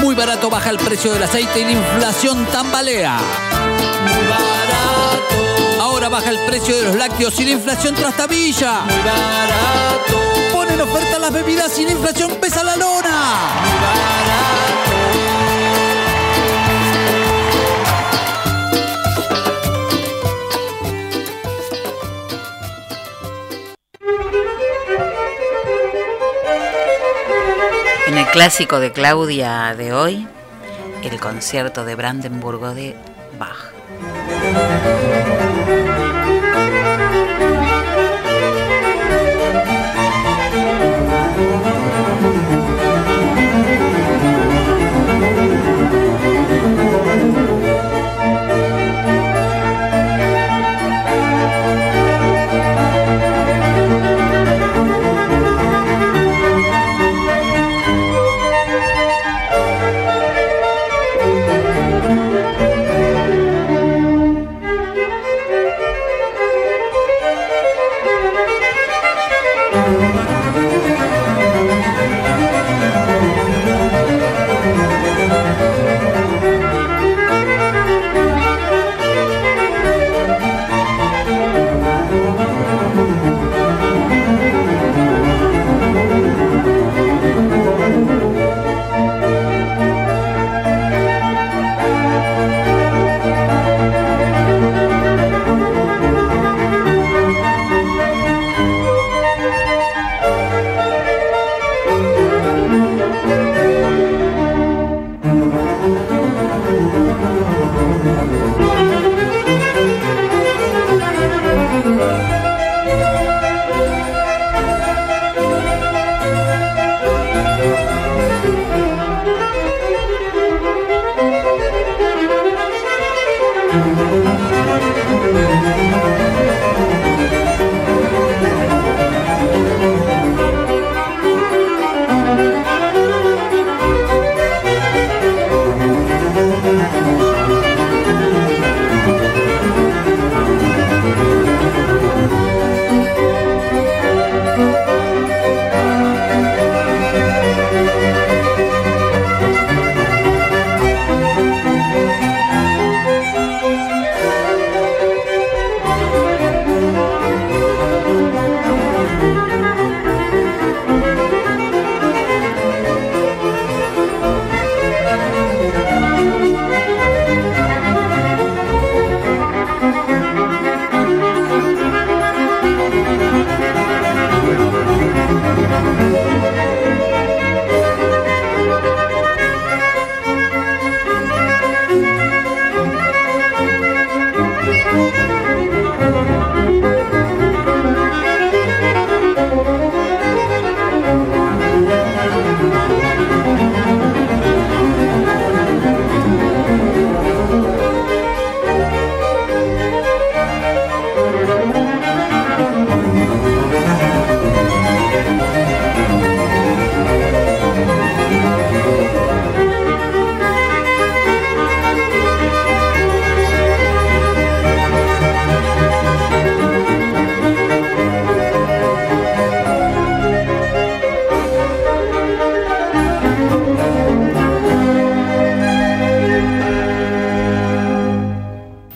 Muy barato baja el precio del aceite y la inflación tambalea. Muy barato. Ahora baja el precio de los lácteos y la inflación trastabilla. Muy barato. Ponen oferta las bebidas y la inflación pesa la lona. En el clásico de Claudia de hoy, el concierto de Brandenburgo de Bach.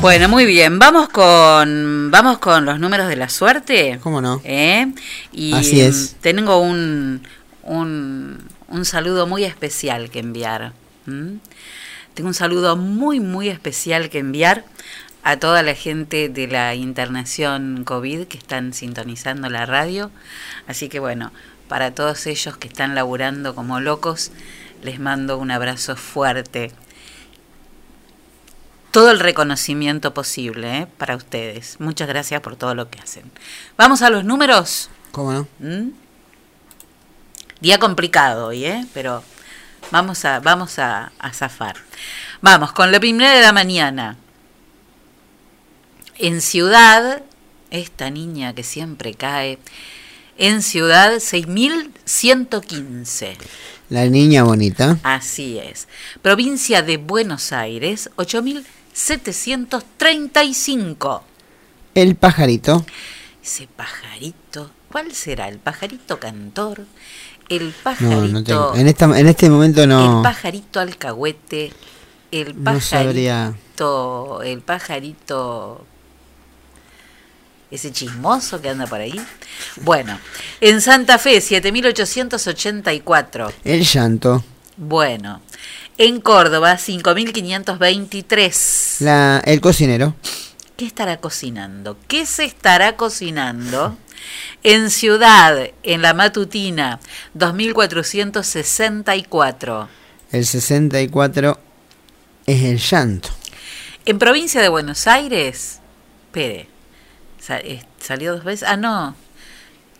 Bueno, muy bien. Vamos con vamos con los números de la suerte. ¿Cómo no? ¿Eh? Y Así es. mm, tengo un, un, un saludo muy especial que enviar. ¿m? Tengo un saludo muy, muy especial que enviar a toda la gente de la internación COVID que están sintonizando la radio. Así que bueno, para todos ellos que están laburando como locos, les mando un abrazo fuerte todo el reconocimiento posible ¿eh? para ustedes. Muchas gracias por todo lo que hacen. Vamos a los números. ¿Cómo no? ¿Mm? Día complicado hoy, ¿eh? pero vamos a, vamos a, a zafar. Vamos, con la primera de la mañana. En Ciudad, esta niña que siempre cae, en Ciudad 6115. La niña bonita. Así es. Provincia de Buenos Aires, 8735. El pajarito. Ese pajarito, ¿cuál será? ¿El pajarito cantor? El No, pajarito. no tengo. En, esta, en este momento no. El pajarito alcahuete. El No pajarito. sabría. El pajarito. Ese chismoso que anda por ahí. Bueno, en Santa Fe, 7884. El llanto. Bueno, en Córdoba, 5523. La, el cocinero. ¿Qué estará cocinando? ¿Qué se estará cocinando? En Ciudad, en la matutina, 2464. El 64 es el llanto. En provincia de Buenos Aires, espere, sa- eh, salió dos veces. Ah, no.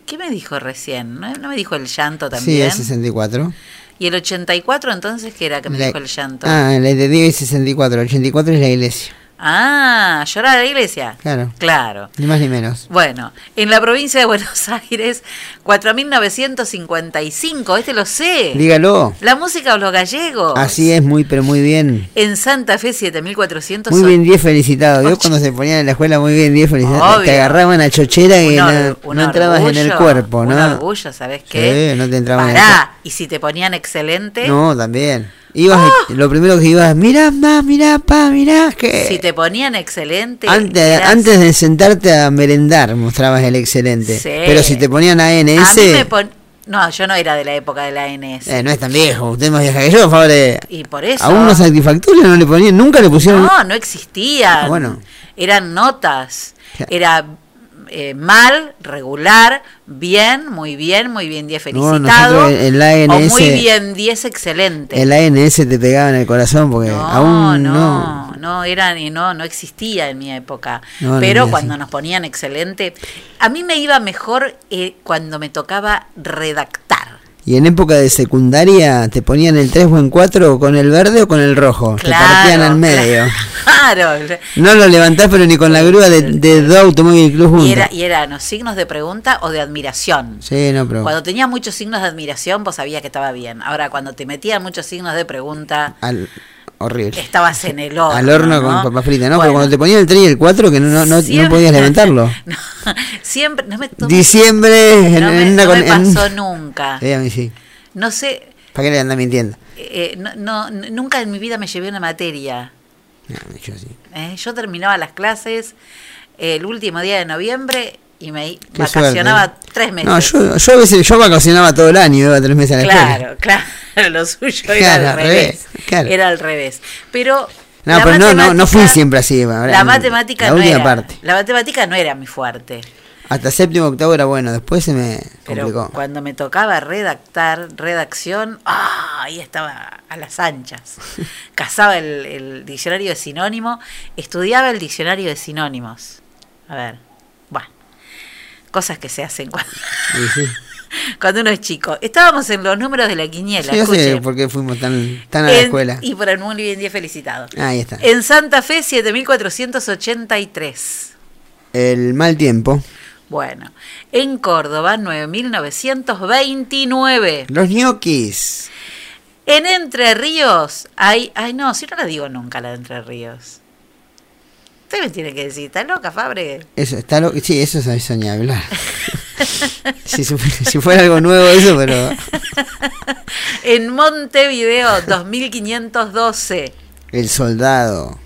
¿Qué me dijo recién? ¿No, no me dijo el llanto Sí, también? el 64. ¿Y el 84 entonces qué era que me La- dijo el llanto? Ah, el de Diego es 64. El 84 es la iglesia. Ah, llorar a la iglesia. Claro. Claro. Ni más ni menos. Bueno, en la provincia de Buenos <laughs> Aires, 4.955, este lo sé. Dígalo. La música de los gallegos. Así es, muy, pero muy bien. En Santa Fe, 7.400. Muy bien, 10 felicitados. Yo cuando se ponían en la escuela, muy bien, 10 felicitados. Obvio. Te agarraban a chochera que Un no, un entrabas en el cuerpo, Un ¿no? orgullo, ¿sabes qué? Sí, no te entraban en el Pará, y si te ponían excelente, No, también. Ibas, lo primero que ibas, mirá, ma, mirá, pa, mirá, que... si te ponían excelente, Antes, eras- antes de sentarte a merendar mostrabas el excelente. Sí. Pero si te ponían ANS, a mí me pon- No, yo no era de la época de la ANS. eh, no es tan viejo, usted es más vieja que yo, por favor. eh, y por eso... A unos satisfactorios no le ponían, nunca le pusieron... No, no existían. Ah, bueno. Eran notas. Era eh, mal, regular, bien, muy bien, muy bien, 10 No, felicitado. el o ANS muy bien, 10 excelente. El ANS te pegaba en el corazón porque no, aún no. no, no, eran y no, no existía en mi época. Pero era cuando nos ponían excelente, a mí me iba mejor eh, cuando me tocaba redactar. Y en época de secundaria te ponían el 3 o en 4 con el verde o con el rojo. te partían al medio. Claro. No lo levantás pero ni con la grúa de, de Do Automóvil Club Y, juntos. era, y eran los signos de pregunta o de admiración. Sí, no, pero Cuando tenía muchos signos de admiración, vos sabías que estaba bien. Ahora, cuando te metían muchos signos de pregunta, al, horrible. estabas en el horno. Al horno ¿no? con papas fritas, ¿no? Bueno, Pero cuando te ponían el 3 y el 4 que no, no, no, no Siempre- podías levantarlo. <laughs> Siempre, no me, Diciembre en, no me- en una no me con- en- pasó nunca. Sí, <laughs> a mí sí. No sé, ¿Para qué le andas mintiendo? eh, no, nunca en mi vida me llevé una materia. Yo sí. ¿eh? Yo terminaba las clases el último día de noviembre y me Qué vacacionaba suerte. tres meses. No, yo, yo a veces yo vacacionaba todo el año, iba tres meses a la escuela. Claro, <laughs> claro, lo suyo era Claro, al al revés. revés, claro. Era al revés. Pero No, pero no, no, no fui siempre así. ahora, La matemática La no era. parte. La matemática no era mi fuerte. Hasta séptimo octavo era bueno, después se me Pero complicó. cuando me tocaba redactar, redacción, ¡ah! ahí estaba a las anchas. <laughs> Cazaba el, el diccionario de sinónimo, estudiaba el diccionario de sinónimos. A ver, cosas que se hacen cuando, sí. <laughs> Cuando uno es chico. Estábamos en los números de la quiniela. Sí, yo sé por qué fuimos tan, tan a la escuela. Y por el muy bien día felicitado. Ahí está. En Santa Fe, 7483. El mal tiempo. Bueno, en Córdoba, 9929. Los ñoquis. En Entre Ríos, hay. Ay, no, si no la digo nunca la de Entre Ríos. Usted me tiene que decir, ¿está loca, Fabre? Eso, está lo... Sí, eso es ni hablar. <laughs> si, fuera algo nuevo eso, pero... <laughs> En Montevideo, 2512. El soldado.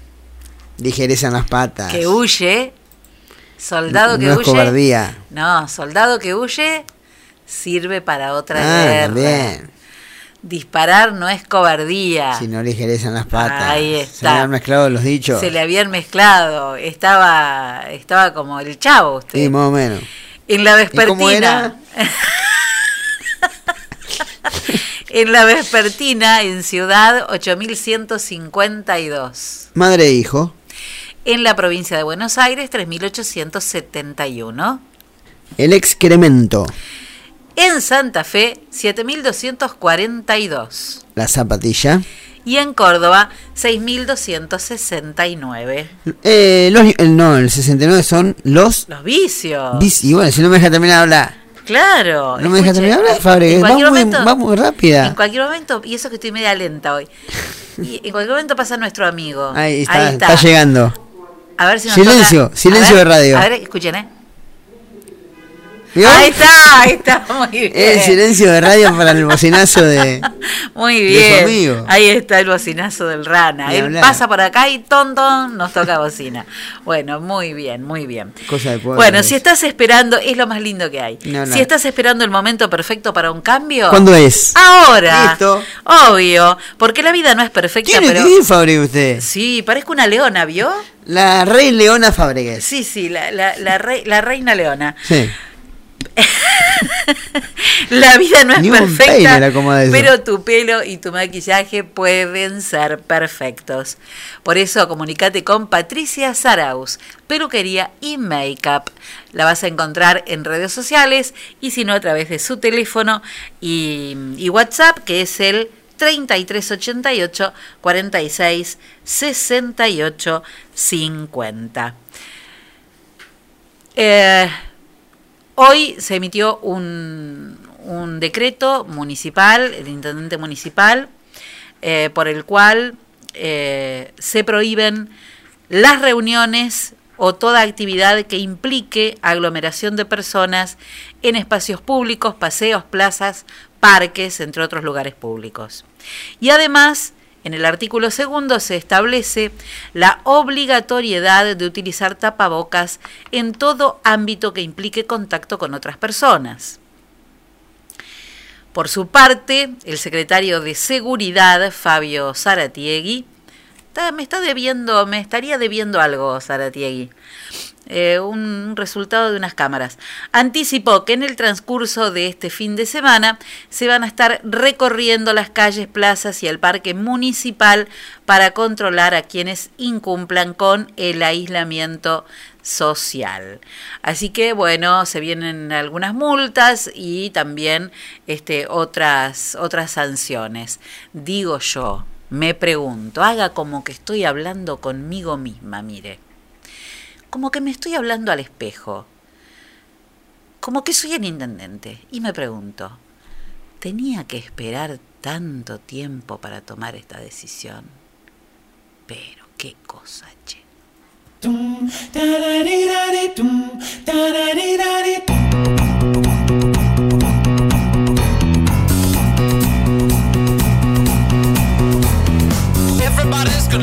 Ligereza en las patas. Que huye. Soldado que no es huye. cobardía. No, soldado que huye sirve para otra Ah, guerra. también. Disparar no es cobardía. Si no ligereza en las patas. Ahí Se está. me han mezclado los dichos. Se le habían mezclado. Estaba, estaba como el chavo usted. Sí, más o menos. En la ¿Y cómo vespertina. <laughs> en la vespertina, en Ciudad 8152. Madre e hijo. En la provincia de Buenos Aires 3871. El excremento. En Santa Fe 7242. La zapatilla. Y en Córdoba 6269. Eh, los, el, no, el 69 son los... Los vicios. vici- Y bueno, si no me deja terminar de hablar. Claro. No me deja escuche, terminar de hablar, Fabre. Va muy, momento- va muy rápida. En cualquier momento, y eso que estoy media lenta hoy. Y en cualquier momento pasa nuestro amigo. Ahí está, está llegando. A ver si nos Silencio, toca- silencio ver, de radio. A ver, escuchen, ¿eh? ¿Vio? Ahí está, ahí está, muy bien. El silencio de radio para el bocinazo de... <laughs> Muy de su bien. amigo. Ahí está el bocinazo del rana. Él pasa por acá y ton ton nos toca bocina. Bueno, muy bien, muy bien. Cosa de pueblo. Bueno, si estás esperando, es lo más lindo que hay. Si estás esperando el momento perfecto para un cambio. ¿Cuándo es? Ahora. Listo. Obvio, porque la vida no es perfecta, Tiene pero Fabre, usted. Sí, parezco una leona, ¿vio? La rey Leona Fabregues. Sí, sí, la, la, la, rei- la reina leona. Sí. <laughs> La vida no es Ni perfecta, pero tu pelo y tu maquillaje pueden ser perfectos. Por eso comunícate con Patricia Saraus, peluquería y make-up. La vas a encontrar en redes sociales y si no a través de su teléfono y, y WhatsApp, que es el 3388 46 68 50. Eh, Hoy se emitió un, un decreto municipal, el intendente municipal, eh, por el cual eh, se prohíben las reuniones o toda actividad que implique aglomeración de personas en espacios públicos, paseos, plazas, parques, entre otros lugares públicos. Y además, en el artículo segundo se establece la obligatoriedad de utilizar tapabocas en todo ámbito que implique contacto con otras personas. Por su parte, el secretario de Seguridad, Fabio Zaratiegui, me está debiendo, me estaría debiendo algo, Zaratiegui. Eh, un, un resultado de unas cámaras. Anticipó que en el transcurso de este fin de semana se van a estar recorriendo las calles, plazas y el parque municipal para controlar a quienes incumplan con el aislamiento social. Así que bueno, se vienen algunas multas y también este, otras, otras sanciones. Digo yo, me pregunto, haga como que estoy hablando conmigo misma, mire como que me estoy hablando al espejo, como que soy el intendente, y me pregunto, ¿tenía que esperar tanto tiempo para tomar esta decisión? Pero qué cosa, che.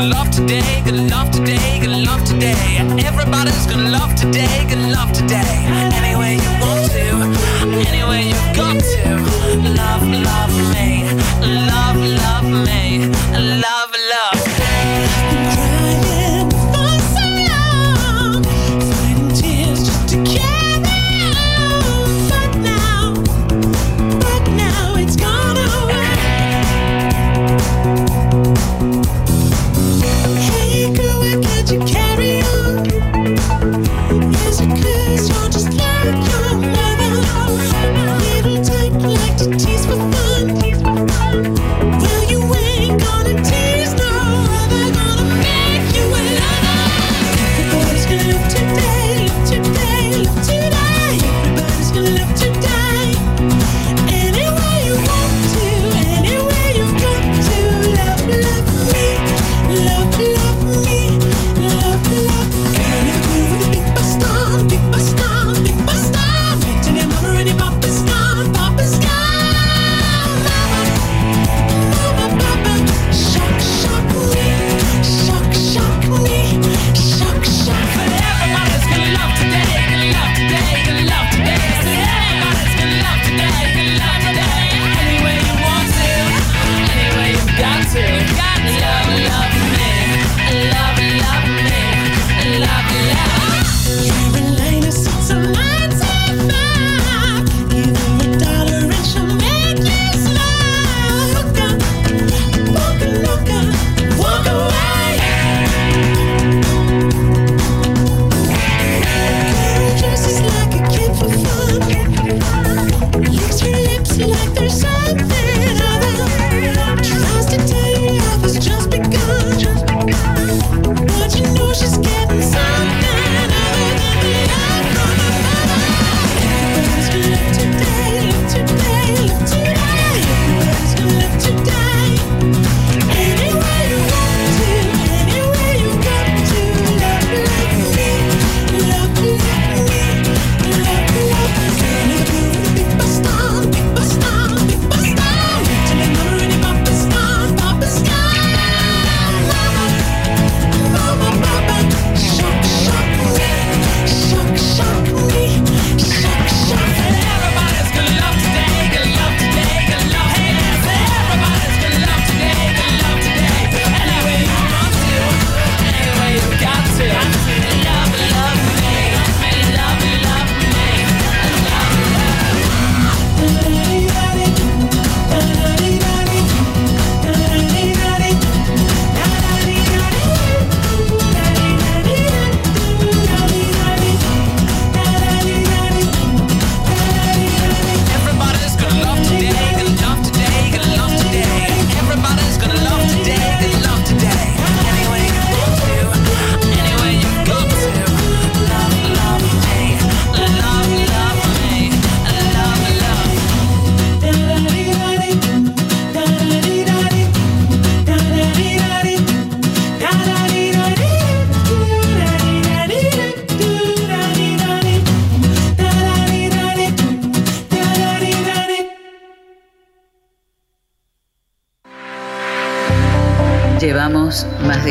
Gonna love today, gonna love today, gonna love today. Everybody's gonna love today, gonna love today. Any way you want to, any way you got to. Love, love me,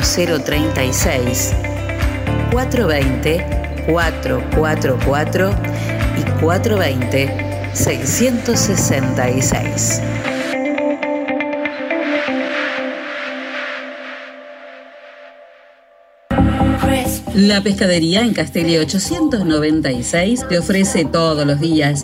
036 420 444 y 420 666. La pescadería en Castelli 896 te ofrece todos los días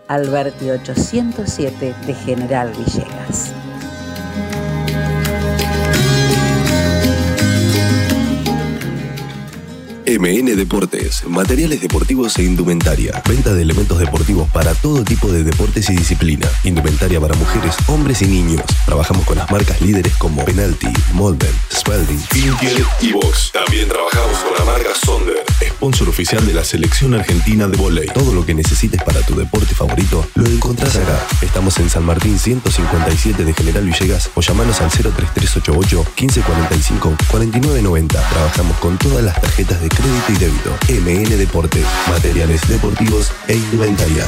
Alberti 807 de General Villegas. MN Deportes, materiales deportivos e indumentaria. Venta de elementos deportivos para todo tipo de deportes y disciplina. Indumentaria para mujeres, hombres y niños. Trabajamos con las marcas líderes como Penalty, Molden, Spalding, Pintier y Box. También trabajamos con la marca Sonder, sponsor oficial de la selección argentina de volei. Todo lo que necesites para tu deporte favorito lo encontrás acá. Estamos en San Martín 157 de General Villegas o llamanos al 03388 1545 4990. Trabajamos con todas las tarjetas de crédito y débito. MN Deporte, materiales deportivos e indumentaria.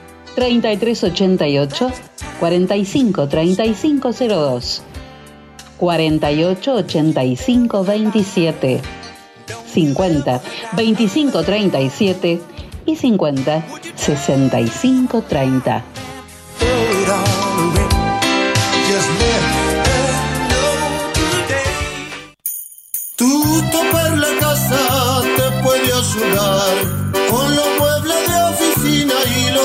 3388 45 3502 48 85 27 50 25 37 y 50 65 30 Tu topar la casa te puede ayudar con los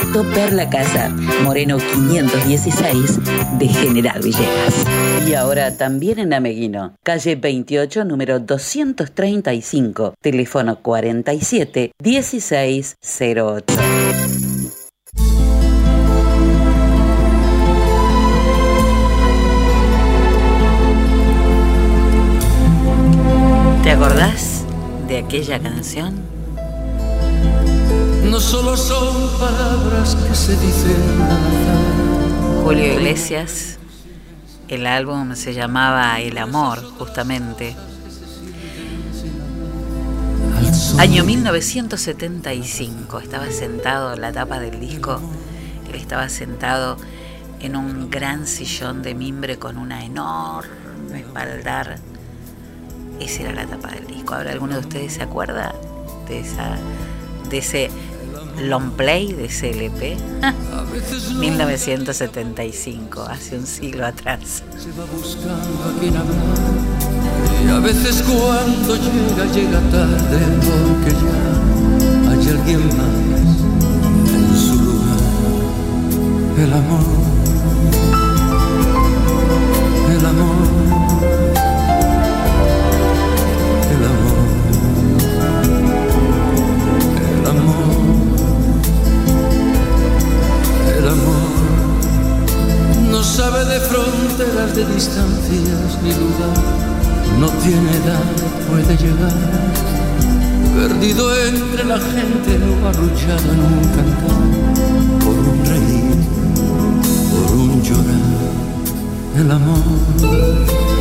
Tuto Perla Casa, Moreno 516 de General Villegas. Y ahora también en Ameguino, calle 28, número 235, teléfono 47 1608. ¿Te acordás de aquella canción? No solo son palabras que se dicen Julio Iglesias, el álbum se llamaba El Amor, justamente. Año 1975, estaba sentado en la tapa del disco, él estaba sentado en un gran sillón de mimbre con una enorme espaldar. Esa era la tapa del disco. Ahora, ¿alguno de ustedes se acuerda de esa de ese long play de ese LP? 1975, hace un siglo atrás. se va buscando a quien hablar. Y a veces cuando llega, llega tarde porque ya hay alguien más en su lugar. El amor, distancias ni lugar. No tiene edad, puede llegar. Perdido entre la gente o arrullado en un cantar. Por un reír, por un llorar. El amor,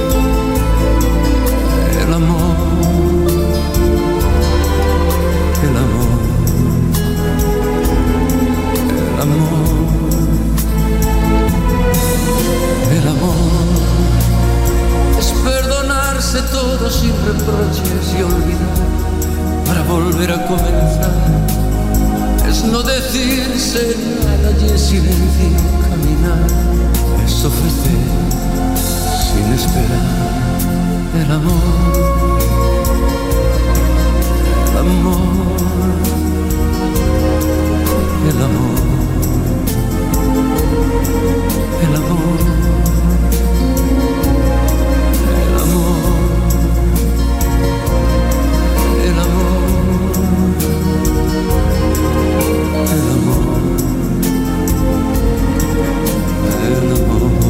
todo sin reproches y olvidar para volver a comenzar. Es no decirse nada y en silencio caminar. Es ofrecer sin esperar el amor. El amor. El amor. El amor. El amor. El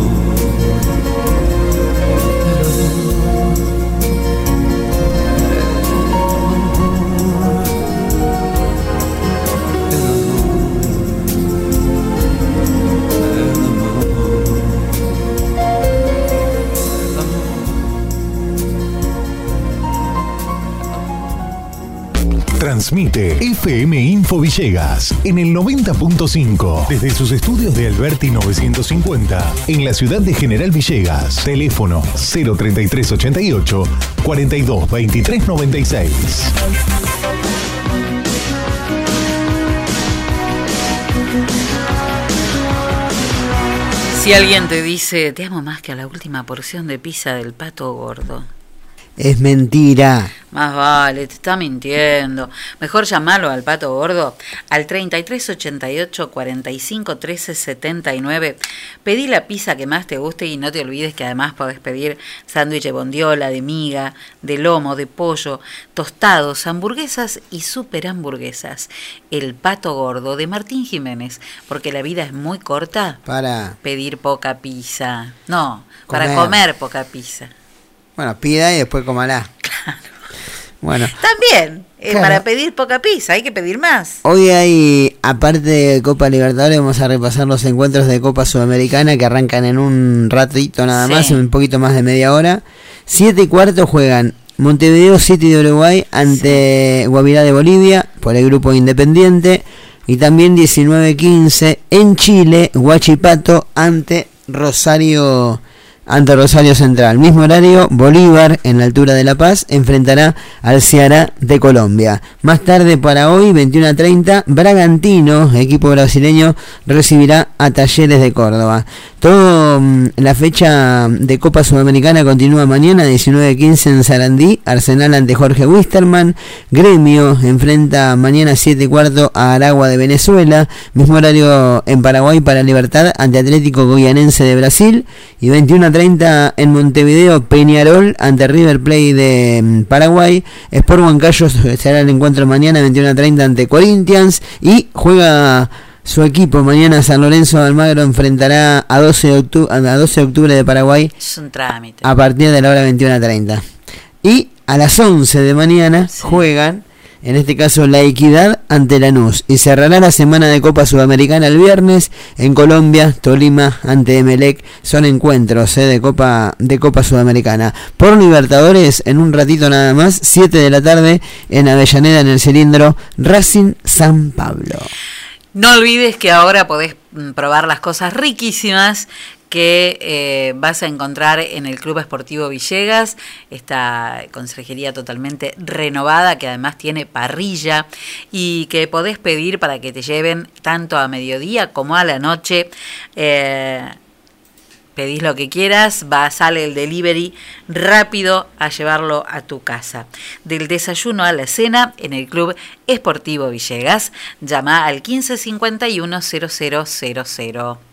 Transmite FM Info Villegas en el 90.5 desde sus estudios de Alberti 950 en la ciudad de General Villegas. Teléfono 03388 42 23 96. Si alguien te dice, te amo más que a la última porción de pizza del pato gordo. Es mentira. Más vale, te está mintiendo. Mejor llamarlo al pato gordo al 3388 45 13 79. Pedí la pizza que más te guste y no te olvides que además podés pedir sándwich de bondiola, de miga, de lomo, de pollo, tostados, hamburguesas y super hamburguesas. El pato gordo de Martín Jiménez, porque la vida es muy corta. Para. Pedir poca pizza. No, para Comer. poca pizza. Bueno, pida y después cómala. <laughs> Bueno, También, eh, Claro. para pedir poca pizza, hay que pedir más. hoy hay, aparte de Copa Libertadores, vamos a repasar los encuentros de Copa Sudamericana que arrancan en un ratito nada Sí. más, en un poquito más de media hora. Siete y cuarto juegan Montevideo City de Uruguay ante Guavirá de Bolivia por el grupo Independiente. Y también 19-15 en Chile, Huachipato ante Rosario ante Rosario Central. Mismo horario, Bolívar, en la altura de La Paz, enfrentará al Ceará de Colombia. Más tarde, para hoy, 21 a 30, Bragantino, equipo brasileño, recibirá a Talleres de Córdoba. Todo mm, la fecha de Copa Sudamericana continúa mañana, 19-15 en Sarandí, Arsenal ante Jorge Wisterman, Gremio enfrenta mañana 7 y cuarto a Aragua de Venezuela, mismo horario en Paraguay para Libertad ante Atlético Goyanense de Brasil y 21 a 30 en Montevideo, Peñarol ante River Plate de mm, Paraguay, Sport Huancayo <laughs> será el encuentro mañana 21 a 30 ante Corinthians y juega su equipo mañana San Lorenzo de Almagro enfrentará a 12 de octubre, a 12 de, octubre de Paraguay Es un trámite. a partir de la hora 21 a 30. Y a las 11 de mañana juegan, en este caso La Equidad ante Lanús. Y cerrará la semana de Copa Sudamericana el viernes en Colombia, Tolima ante Emelec. Son encuentros eh, de, Copa, de Copa Sudamericana. Por Libertadores, en un ratito nada más, 7 de la tarde en Avellaneda en el cilindro Racing San Pablo. No olvides que ahora podés mm, probar las cosas riquísimas que eh, vas a encontrar en el Club Esportivo Villegas, esta consejería totalmente renovada que además tiene parrilla y que podés pedir para que te lleven tanto a mediodía como a la noche. Eh, pedís lo que quieras, va, sale el delivery rápido a llevarlo a tu casa. Del desayuno a la cena en el Club Esportivo Villegas, llama al 1551 0000.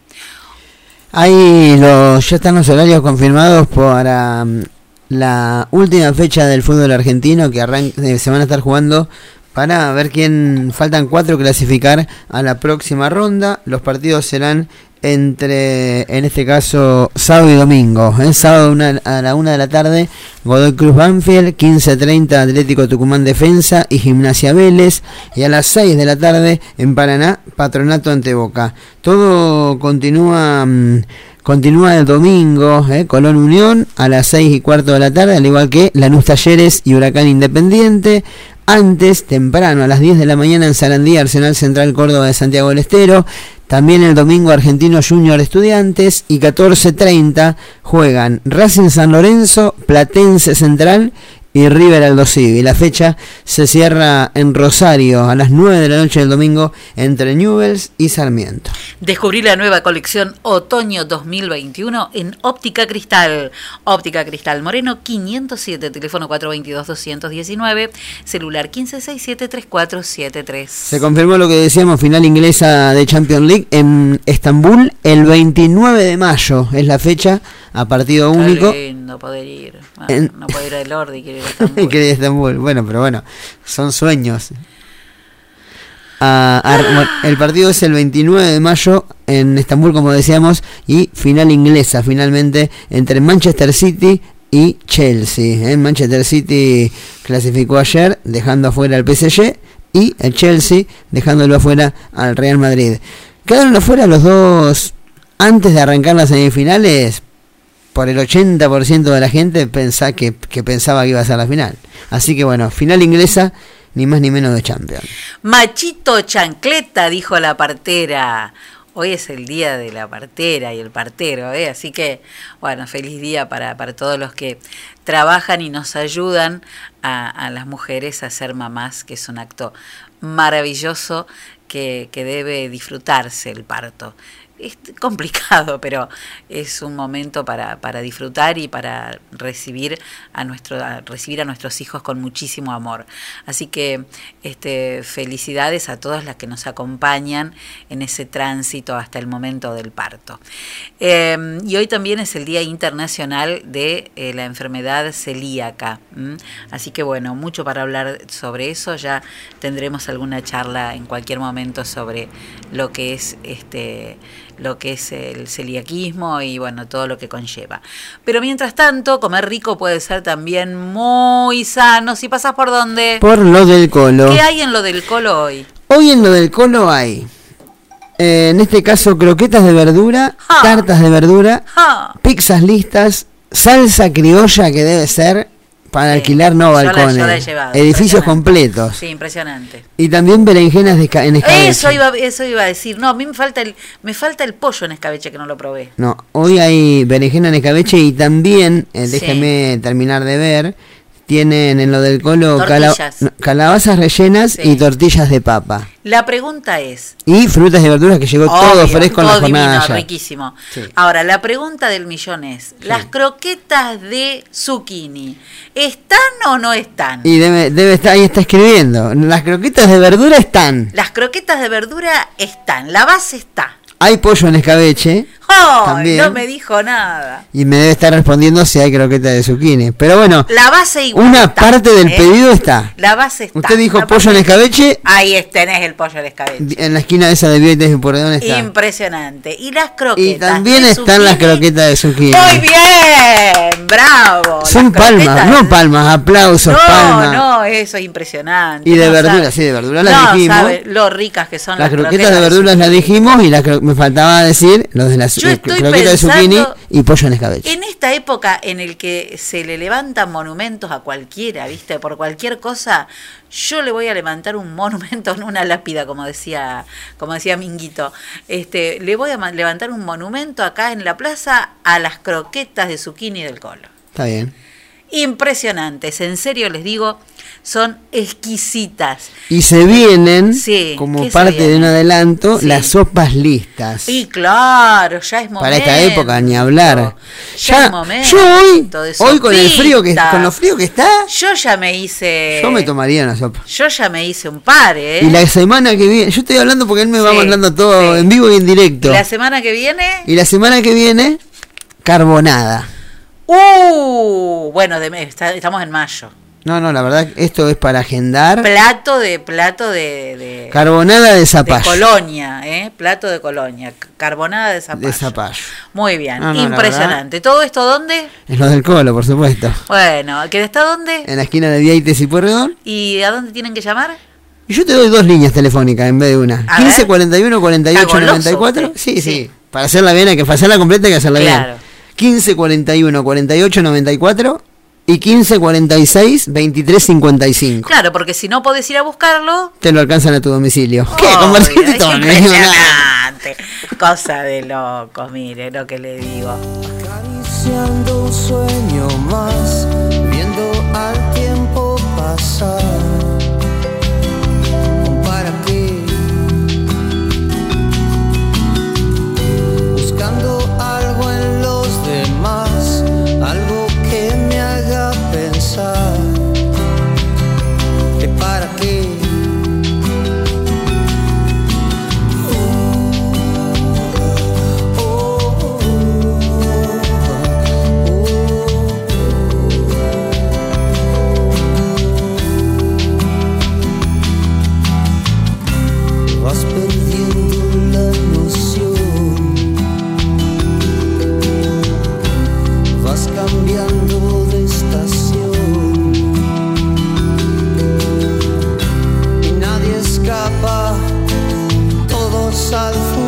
Ahí los, ya están los horarios confirmados para mm, la última fecha del fútbol argentino que arran- eh, se van a estar jugando para ver quién faltan cuatro clasificar a la próxima ronda. Los partidos serán entre, en este caso, sábado y domingo. ¿eh? Sábado una- a la una de la tarde, Godoy Cruz Banfield, 15.30 Atlético Tucumán Defensa y Gimnasia Vélez. Y a las 6 de la tarde, en Paraná, Patronato ante Boca. Todo continúa... mm, Continúa el domingo, ¿eh? Colón Unión a las 6 y cuarto de la tarde, al igual que Lanús Talleres y Huracán Independiente. Antes, temprano, a las 10 de la mañana en Sarandí, Arsenal Central Córdoba de Santiago del Estero. También el domingo Argentino Junior Estudiantes y 14.30 juegan Racing San Lorenzo, Platense Central y River Aldo Civi. La fecha se cierra en Rosario a las 9 de la noche del domingo entre Newells y Sarmiento. Descubrí la nueva colección Otoño 2021 en Óptica Cristal. Óptica Cristal Moreno 507, teléfono 422-219, celular 1567-3473. Se confirmó lo que decíamos, final inglesa de Champions League en Estambul el 29 de mayo. Es la fecha a partido único. lindo poder ir. Ah, En- No puedo ir a Lordi, <laughs> quiero ir a Estambul. que de Estambul. Bueno, pero bueno, son sueños. Ah, bueno, el partido es el 29 de mayo en Estambul, como decíamos, y final inglesa finalmente entre Manchester City y Chelsea. ¿eh? Manchester City clasificó ayer, dejando afuera al PSG, y el Chelsea dejándolo afuera al Real Madrid. Quedaron afuera los dos antes de arrancar las semifinales por el 80% de la gente pensa que, que pensaba que iba a ser la final. Así que bueno, final inglesa, ni más ni menos de Champions. Machito chancleta, dijo la partera. Hoy es el día de la partera y el partero, ¿eh? así que, bueno, feliz día para, para todos los que trabajan y nos ayudan a, a las mujeres a ser mamás, que es un acto maravilloso que, que debe disfrutarse el parto. Es complicado, <laughs> pero es un momento para, para disfrutar y para recibir a, nuestro, recibir a nuestros hijos con muchísimo amor. Así que este, felicidades a todas las que nos acompañan en ese tránsito hasta el momento del parto. Eh, y hoy también es el Día Internacional de eh, la Enfermedad Celíaca. Así que bueno, mucho para hablar sobre eso. Ya tendremos alguna charla en cualquier momento sobre lo que es este lo que es el celiaquismo y bueno, todo lo que conlleva. Pero mientras tanto, comer rico puede ser también muy sano. Si pasas por dónde? Por lo del colo. ¿Qué hay en lo del colo hoy? Hoy en lo del colo hay, eh, en este caso, croquetas de verdura, tartas de verdura, pizzas listas, salsa criolla que debe ser para alquilar no Yo la- balcones, yo la he llevado, edificios completos. Sí, impresionante. Y también berenjenas de en escabeche. Eso iba, eso iba a decir. No, a mí me falta el, me falta el pollo en escabeche que no lo probé. No, hoy hay berenjena en escabeche y también, eh, Sí. déjeme terminar de ver, tienen en lo del colo cala- Tortillas. no, calabazas rellenas Sí. y tortillas de papa. La pregunta es. Y frutas y verduras que llegó todo Obvio, fresco en la todo jornada divino, riquísimo. Sí. Ahora, la pregunta del millón es, ¿las croquetas de zucchini están o no están? Y debe, debe estar, ahí está escribiendo. Las croquetas de verdura están. Las croquetas de verdura están, la base está. Hay pollo en escabeche. No me dijo nada. Y me debe estar respondiendo si hay croquetas de zucchini. Pero bueno, La base igual una está, parte del ¿eh? pedido está. La base está. Usted dijo pollo en escabeche, Ahí tenés el pollo en escabeche. en la esquina esa de Vietes y Porredón está. Impresionante. Y las croquetas. Y también de están las croquetas de zucchini. Muy bien, bravo. Son palmas, no palmas, aplausos, No, palmas. no, eso es impresionante. Y de no verdura, sabe- sí, de verdura las dijimos. sabe lo ricas que son Las las, croquetas de verduras las dijimos y las me faltaba decir los de las Yo estoy croquetas de zucchini pensando- y pollo en escabeche. En esta época en el que se le levantan monumentos a cualquiera, ¿viste? Por cualquier cosa, yo le voy a levantar un monumento, no una lápida, como decía, como decía Minguito. Este, le voy a levantar un monumento acá en la plaza a las croquetas de zucchini del colo. Está bien. Impresionantes, en serio les digo, son exquisitas. Y se vienen, Sí, como ¿qué se parte de un adelanto, Sí. las sopas listas. Y claro, ya es momento. Para esta época, ni hablar. Ya, Ya, es momento yo hoy, de hoy con el frío que con lo frío que está, Yo ya me hice. yo me tomaría una sopa. Yo ya me hice un par, ¿eh? Y la semana que viene, yo estoy hablando porque él me va mandando todo en vivo y en directo. La semana que viene. Y la semana que viene, carbonada. ¡Uh! Bueno, de, está- estamos en mayo. No, no, la verdad, esto es para agendar. Plato de. Plato de. de Carbonada de de zapallo. Colonia, ¿eh? Plato de Colonia. Carbonada de zapallo. De zapallo. Muy bien, No, no, la impresionante. ¿Todo esto dónde? Es lo del colo, por supuesto. Bueno, ¿que está dónde? En la esquina de Vieites y Pueyrredón. ¿Y a dónde tienen que llamar? Y yo te doy dos líneas telefónicas en vez de una. A 15 ver. 41 48 Está goloso 94. usted. Sí, sí, Para hacerla bien hay que hacerla completa hay que hacerla Claro. bien. 15 41 48 94 y 15 46 23 55. Claro, porque si no podés ir a buscarlo. Te lo alcanzan a tu domicilio. ¿Qué? Convertiste es todo. impresionante. Cosa de locos, mire lo que le digo. Acariciando un sueño más, viendo al tiempo pasar. Todos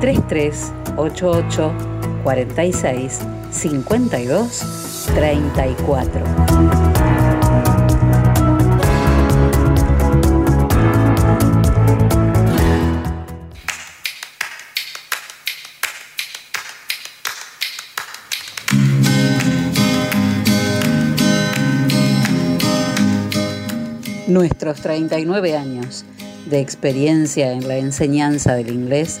3388 46 52 34. Nuestros 39 años de experiencia en la enseñanza del inglés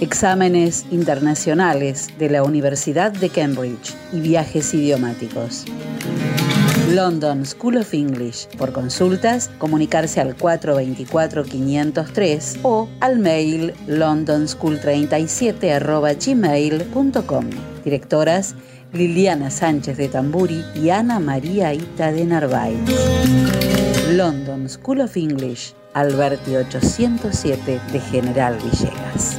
Exámenes internacionales de la Universidad de Cambridge y viajes idiomáticos. London School of English. Por consultas, comunicarse al 424-503 o al mail londonschool37 Directoras Liliana Sánchez de Tamburi y Ana María Ita de Narváez. London School of English, Alberti 807 de General Villegas.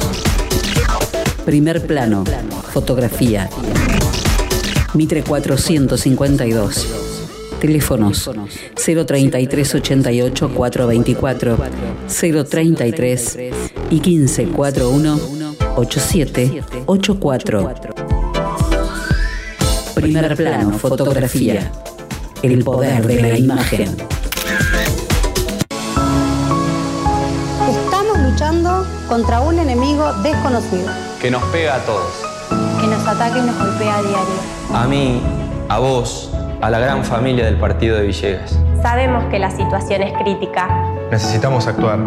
Primer plano, fotografía. Mitre 452. Teléfonos 033 88 424 033 y 1541 8784. Primer plano, fotografía. El poder de la imagen. Contra un enemigo desconocido Que nos pega a todos. que nos ataca y nos golpea a diario. A mí, a vos, a la gran familia del partido de Villegas. Sabemos que la situación es crítica. Necesitamos actuar.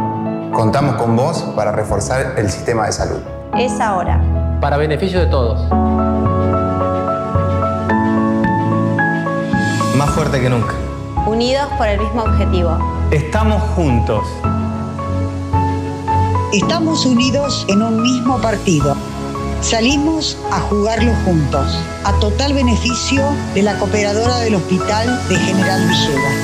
Contamos con vos para reforzar el sistema de salud. Es ahora. Para beneficio de todos. Más fuerte que nunca. Unidos por el mismo objetivo. Estamos juntos. Estamos unidos en un mismo partido. Salimos a jugarlo juntos, a total beneficio de la cooperadora del Hospital de General Villegas.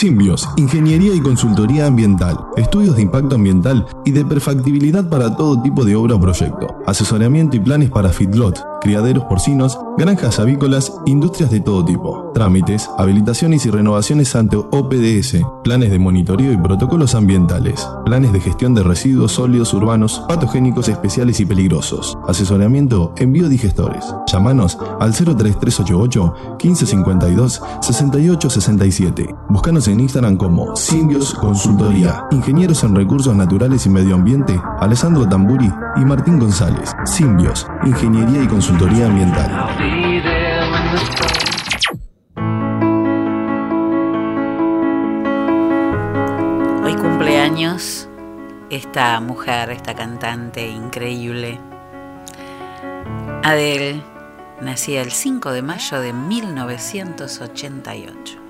Simbios, Ingeniería y Consultoría Ambiental, estudios de impacto ambiental y de perfectibilidad para todo tipo de obra o proyecto, asesoramiento y planes para feedlot, criaderos porcinos, granjas avícolas, industrias de todo tipo, trámites, habilitaciones y renovaciones ante OPDS, planes de monitoreo y protocolos ambientales, planes de gestión de residuos sólidos urbanos, patogénicos especiales y peligrosos, asesoramiento en biodigestores. Llámanos al 03388 1552 6867. Búscanos en Instagram como Simbios Consultoría, Ingenieros en Recursos Naturales y Medio Ambiente, Alessandro Tamburi y Martín González. Simbios, Ingeniería y Consultoría Ambiental. Hoy cumpleaños esta mujer, esta cantante increíble. Adele nacía el 5 de mayo de 1988.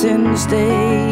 since day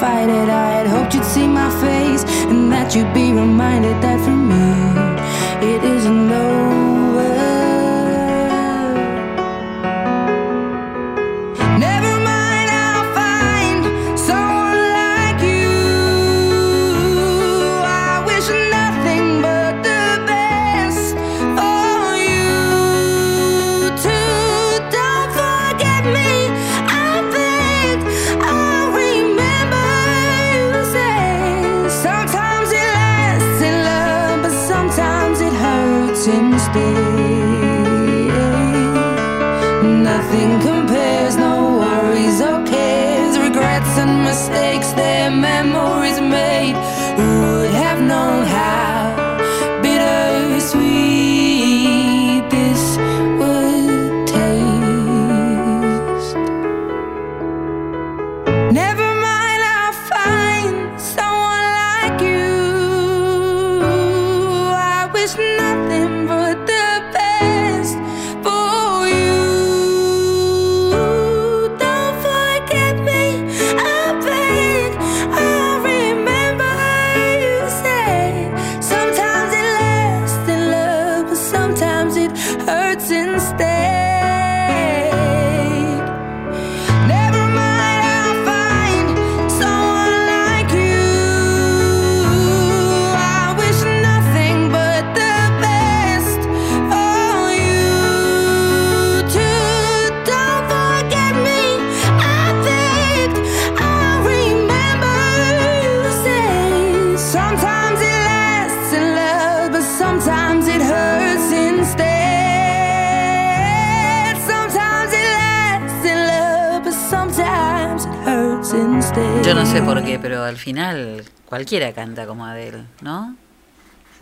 fight it. I had hoped you'd see my face and that you'd be reminded that no sé por qué, pero al final cualquiera canta como Adele, ¿no?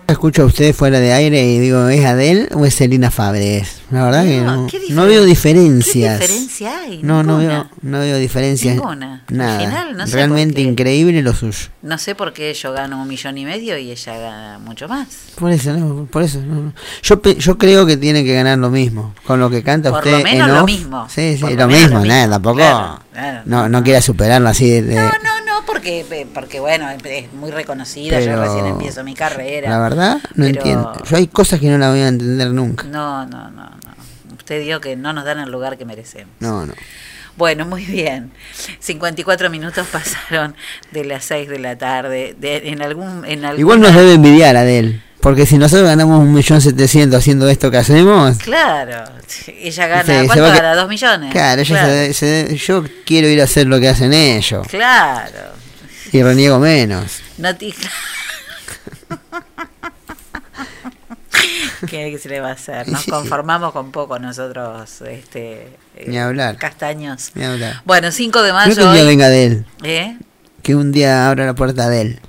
Escucho a usted fuera de aire y digo, ¿es Adele o es Selina Fabres? La verdad que No, no, ¿qué no veo diferencias. ¿Qué diferencia hay? No, no veo, no veo diferencias. Ninguna. Nada. final, no sé Realmente increíble lo suyo. No sé por qué yo gano un millón y medio y ella gana mucho más. Por eso, no, por eso. no, no. Yo, yo creo que tiene que ganar lo mismo. Con lo que canta Por usted lo menos en lo off. mismo. Sí, sí, Por lo, lo mismo, lo nada, tampoco. Claro, claro. no, no quiera superarlo así de. de- No, no, no, porque, porque bueno, es muy reconocida, yo recién empiezo mi carrera. La verdad, no pero- entiendo. Yo hay cosas que no la voy a entender nunca. No, no, no, no. Usted dijo que no nos dan el lugar que merecemos. No, no. Bueno, muy bien. 54 minutos pasaron de las 6 de la tarde. De, en algún, en Igual alguna- nos debe envidiar Adel. Porque si nosotros ganamos un millón setecientos haciendo esto que hacemos. Claro, ella gana, Sí, ¿cuánto que- gana? ¿Dos millones? Claro, ella se de- se de- yo quiero ir a hacer lo que hacen ellos. Claro. Y reniego menos. No te- ¿Qué, se le va a hacer? Nos <laughs> conformamos con poco nosotros, este, Ni hablar. castaños. Ni hablar. Bueno, 5 de No mayo. que un día hoy- venga de él. ¿Eh? Que un día abra la puerta de él.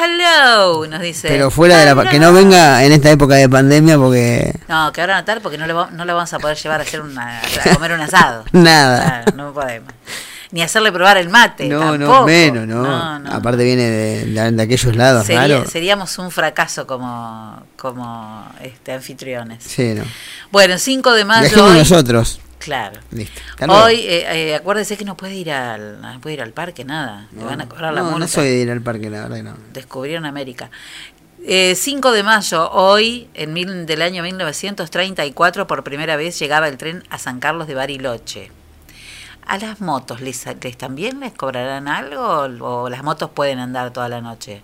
Hello, nos dice. Pero fuera de la... Que no venga en esta época de pandemia porque... No, que ahora no tal porque no le, va- no le vamos a poder llevar a hacer una, a comer un asado. <laughs> Nada. Claro, no podemos. Ni hacerle probar el mate. No, no, tampoco. menos, no. No, no. Aparte viene de, de- de aquellos lados Sería- seríamos un fracaso como, como este, anfitriones. Sí, no. Bueno, 5 de mayo. Hoy- nosotros. Claro. Listo. Hoy, eh, eh, acuérdese que no puede ir al, no puede ir al parque, nada. Le van a cobrar la no, multa. no soy de ir al parque, la verdad que no. Descubrieron América. Eh, 5 de mayo, hoy, en mil, del año 1934, por primera vez llegaba el tren a San Carlos de Bariloche. ¿A las motos les, les también les cobrarán algo o las motos pueden andar toda la noche?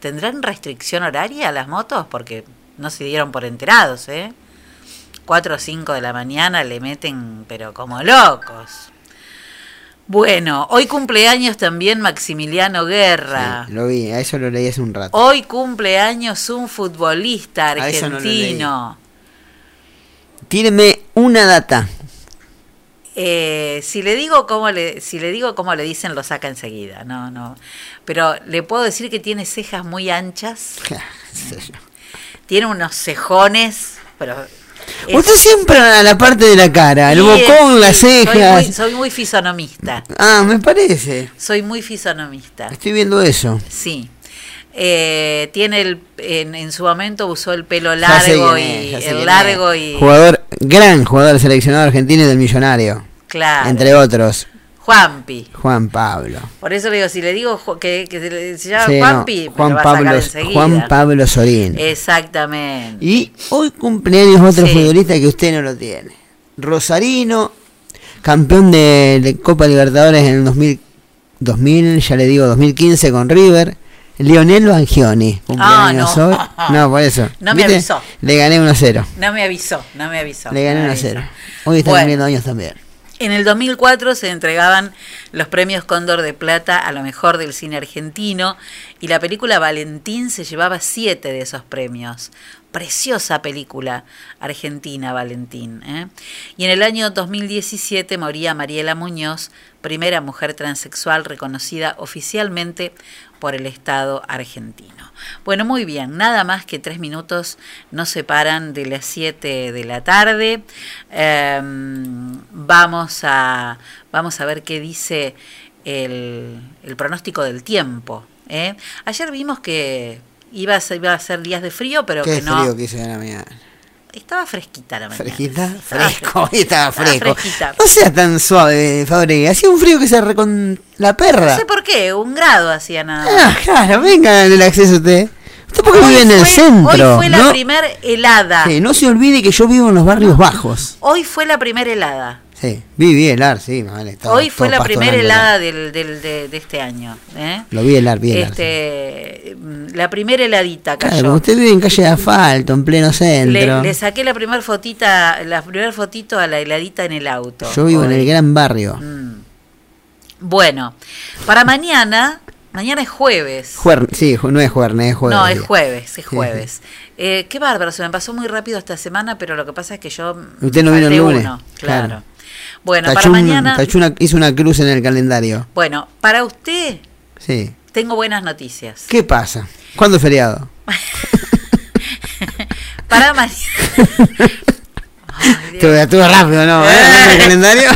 ¿Tendrán restricción horaria a las motos? Porque no se dieron por enterados, ¿eh? 4 o 5 de la mañana le meten, pero como locos. Bueno, hoy cumpleaños también Maximiliano Guerra. Sí, lo vi, a eso lo leí hace un rato. Hoy cumpleaños un futbolista A eso no argentino. Tíreme una data. Eh, si le digo cómo le, si le digo cómo le dicen, lo saca enseguida. No, no. Pero le puedo decir que tiene cejas muy anchas. <laughs> tiene unos cejones, pero es- Usted siempre a la parte de la cara, el Sí, bocón, las sí, soy cejas. muy- soy muy fisonomista. Ah, me parece. Soy muy fisonomista. Estoy viendo eso. Sí. Eh, tiene el, en, en su momento usó el pelo largo y el largo es. y Jugador, gran jugador seleccionado argentino y del millonario. Claro. Entre otros, Juanpi. Juan Pablo. Por eso le digo, si le digo que, que se, llama Sí, no, Juanpi, me Juan lo va a sacar Pablo. Juan Pablo Sorín. Exactamente. Y hoy cumpleaños otro Sí. futbolista que usted no lo tiene. Rosarino, campeón de, de Copa Libertadores en el 2000, 2000, ya le digo 2015 con River. Lionel Bangioni, cumpleaños Ah, no. hoy. <laughs> No, por eso. No me ¿Viste? avisó. Le gané 1 a 0. No me avisó, no me avisó. Le gané no me 1 a avisó. 0. Hoy está Bueno. cumpliendo años también. En el 2004 se entregaban los premios Cóndor de Plata a lo mejor del cine argentino y la película Valentín se llevaba siete de esos premios. Preciosa película argentina, Valentín. ¿eh? Y en el año 2017 moría Mariela Muñoz, primera mujer transexual reconocida oficialmente por el Estado argentino. Bueno, muy bien, nada más que tres minutos nos separan de las 7 de la tarde. Em, vamos, a, vamos a ver qué dice el, el pronóstico del tiempo. ¿eh? Ayer vimos que iba a, ser, iba a ser días de frío, pero Qué que no. frío que en la mañana. Estaba fresquita la mañana. ¿Fresquita? Fresco, hoy estaba fresco. <laughs> No sea tan suave, Fabregue. Hacía un frío que se recon... la perra. No sé por qué, un grado hacía nada. Ah, claro, venga en el acceso usted. Usted porque Hoy vive en el fue- centro. Hoy fue la ¿no? primer helada. Sí, no se olvide que yo vivo en los barrios bajos. Hoy fue la primera helada. Sí, viví helar, sí, vale. todo- Hoy fue la primera helada del, del- de, de este año. ¿eh? Lo vi helar, vi helar. Este, mm, La primera heladita Claro, cayó. usted vive en calle de asfalto, en pleno centro. le, le saqué la primera fotita, la primera fotito a la heladita en el auto. yo vivo en el gran barrio. Mm. Bueno, para mañana, mañana es jueves. Juer- sí, no es jueves, es jueves. no, es jueves, es Sí, jueves. Eh, qué bárbaro, se me pasó muy rápido esta semana, pero lo que pasa es que yo Usted no vino el lunes, uno, claro. claro. Bueno, para mañana. hizo una cruz en el calendario. Bueno, para usted Sí. tengo buenas noticias. ¿Qué pasa? ¿Cuándo es feriado? <laughs> Para mañana. <laughs> Estuve, rápido, ¿no? ¿Eh? <laughs> ¿En el calendario?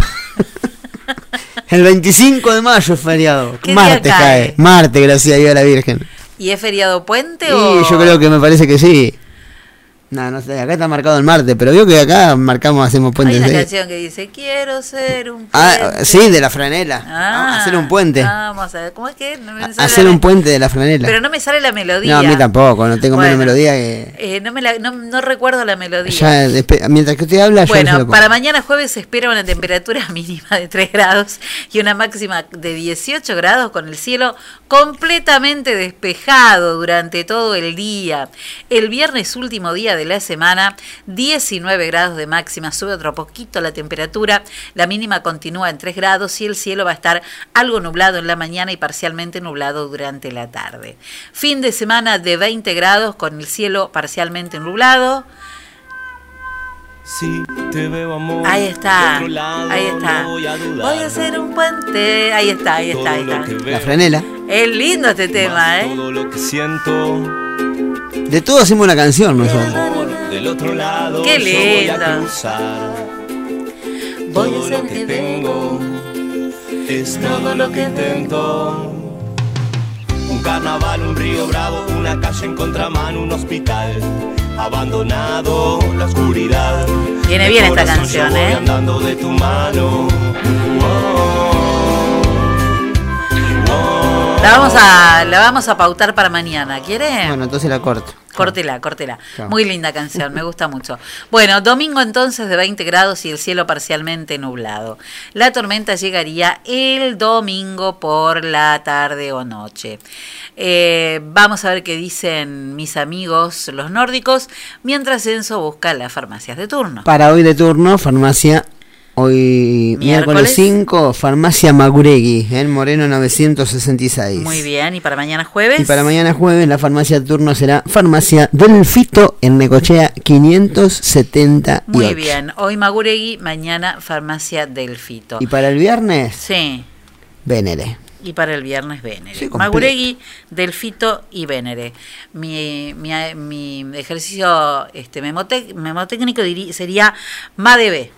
El 25 de mayo es feriado. ¿Qué día cae? cae. Martes, gracias a Dios a la Virgen. ¿Y es feriado puente o.? yo creo que me parece que sí. No, no sé, acá está marcado el martes, pero veo que acá marcamos, hacemos Hay puentes. una de- canción que dice: Quiero ser un puente. Ah, sí, de la franela. Ah, hacer un puente. Vamos a ver, ¿cómo es que? No me sale hacer la- un puente de la franela. Pero no me sale la melodía. no, a mí tampoco, no tengo Bueno. menos melodía que. Eh, no, me la- no, no recuerdo la melodía. Ya, mientras que usted habla, yo se lo Bueno, para mañana jueves se espera una temperatura <laughs> mínima de 3 grados y una máxima de 18 grados con el cielo completamente despejado durante todo el día. El viernes último día de la semana, 19 grados de máxima, sube otro poquito la temperatura, la mínima continúa en 3 grados y el cielo va a estar algo nublado en la mañana y parcialmente nublado durante la tarde. Fin de semana de 20 grados con el cielo parcialmente nublado. Si te veo amor. Ahí está, de lado, ahí está. no voy a dudar. Voy a hacer un puente. Ahí está, ahí está, ahí está. La franela. Es lindo este tema, ¿eh? Todo lo que siento De todo hacemos una canción nosotros. del otro lado. Qué yo voy a lindo. cruzar. Voy a Todo hacer lo que tengo es todo lo que intento. Un carnaval, un río bravo, una calle en contramano, un hospital abandonado, la oscuridad. Viene bien esta canción, yo voy ¿eh? andando de tu mano. La vamos a, la vamos a pautar para mañana, ¿quiere? Bueno, entonces la corto. Córtela, córtela. Muy linda canción, me gusta mucho. Bueno, domingo entonces de 20 grados y el cielo parcialmente nublado. La tormenta llegaría el domingo por la tarde o noche. Eh, vamos a ver qué dicen mis amigos los nórdicos, mientras Enzo busca las farmacias de turno. Para hoy de turno, farmacia. Hoy Miércoles. miércoles 5, farmacia Maguregui, en Moreno 966. Muy bien, y para mañana jueves. Y para mañana jueves la farmacia de turno será farmacia del Fito en Necochea 578. Muy bien, hoy Maguregui, mañana farmacia del Fito. Y para el viernes, Sí, Venere. y para el viernes. Sí, completo. Maguregui, Delfito y Venere. Mi, mi, mi ejercicio este, memote- memotécnico diri- sería MADB.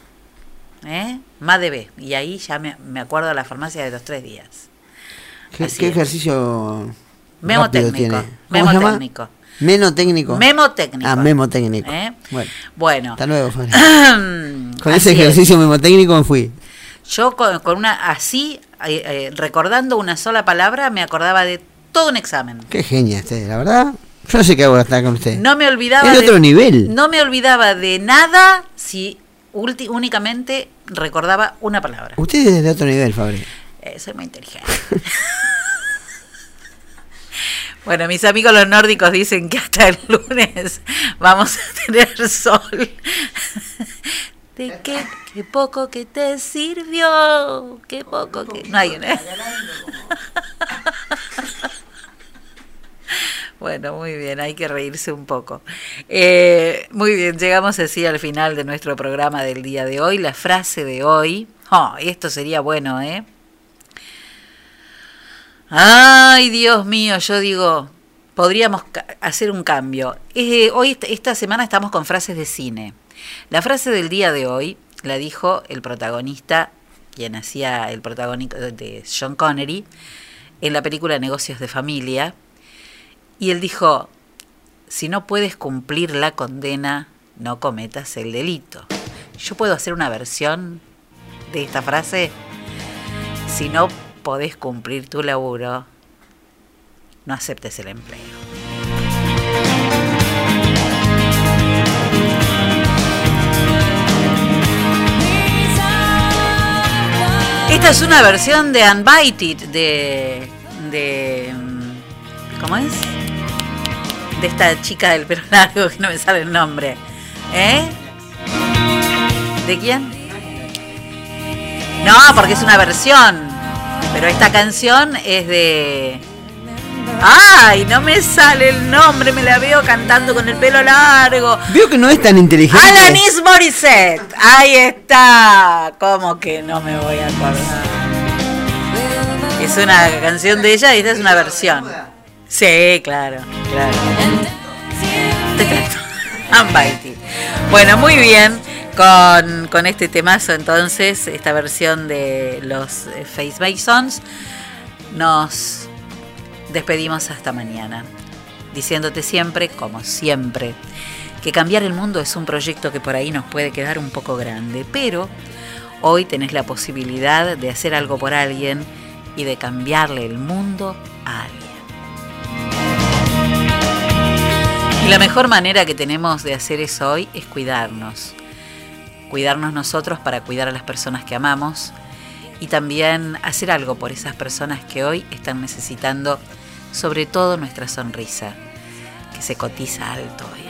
¿Eh? MADB. Y ahí ya me, me acuerdo de la farmacia de los tres días. ¿Qué, es. ejercicio Memo técnico, tiene? ¿Cómo memo técnico. Meno técnico. Memo técnico. Ah, memo técnico. ¿eh? Bueno, Bueno. hasta luego. <clears throat> Con ese ejercicio memo técnico me fui. Yo con, con una así, eh, eh, recordando una sola palabra, me acordaba de todo un examen. Qué genia este, la verdad. Yo no sé qué hago estar con usted. No me olvidaba Es de de otro nivel. No me olvidaba de nada si ulti- únicamente recordaba una palabra. Usted es de otro nivel, Fabri. Eh, soy muy inteligente. <laughs> bueno, mis amigos los nórdicos dicen que hasta el lunes vamos a tener sol. <laughs> ¿De qué, qué poco que te sirvió? Qué poco que... No hay una... <laughs> Bueno, muy bien, hay que reírse un poco. Eh, muy bien, llegamos así al final de nuestro programa del día de hoy. La frase de hoy, oh, esto sería bueno, ¿eh? Ay, Dios mío, yo digo, podríamos hacer un cambio. Eh, hoy, est- esta semana estamos con frases de cine. La frase del día de hoy la dijo el protagonista, quien hacía el protagónico de John Connery, en la película Negocios de Familia. Y él dijo, si no puedes cumplir la condena, no cometas el delito. Yo puedo hacer una versión de esta frase. Si no podés cumplir tu laburo, no aceptes el empleo. Esta es una versión de Unbited de, de mm, ¿cómo es? De esta chica del pelo largo que no me sale el nombre. ¿Eh? ¿De quién? No, porque es una versión. Pero esta canción es de Ay, no me sale el nombre, me la veo cantando con el pelo largo. Veo que no es tan inteligente. Alanis Morissette. Ahí está. ¿Cómo que no me voy a acordar? Es una canción de ella y esta es una versión. Sí, claro, claro. Te trato. <laughs> Bueno, muy bien. Con, con este temazo entonces, esta versión de los eh, Face Masons, nos despedimos hasta mañana, diciéndote siempre, como siempre, que cambiar el mundo es un proyecto que por ahí nos puede quedar un poco grande, pero hoy tenés la posibilidad de hacer algo por alguien y de cambiarle el mundo a alguien. Y la mejor manera que tenemos de hacer eso hoy es cuidarnos. Cuidarnos nosotros para cuidar a las personas que amamos y también hacer algo por esas personas que hoy están necesitando sobre todo nuestra sonrisa, que se cotiza alto hoy.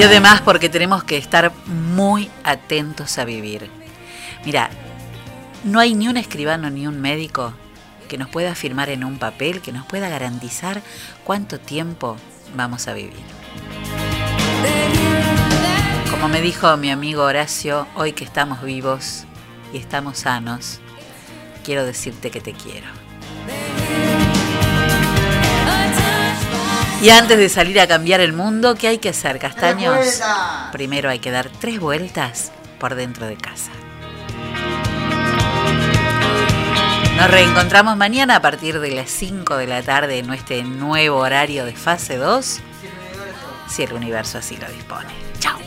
Y además porque tenemos que estar muy atentos a vivir. Mira, no hay ni un escribano ni un médico que nos pueda afirmar en un papel, que nos pueda garantizar cuánto tiempo vamos a vivir. Como me dijo mi amigo Horacio, hoy que estamos vivos y estamos sanos, quiero decirte que te quiero. Y antes de salir a cambiar el mundo, ¿qué hay que hacer, castaños? Primero hay que dar tres vueltas por dentro de casa. Nos reencontramos mañana a partir de las 5 de la tarde en este nuevo horario de fase 2, si el universo así lo dispone. Chao.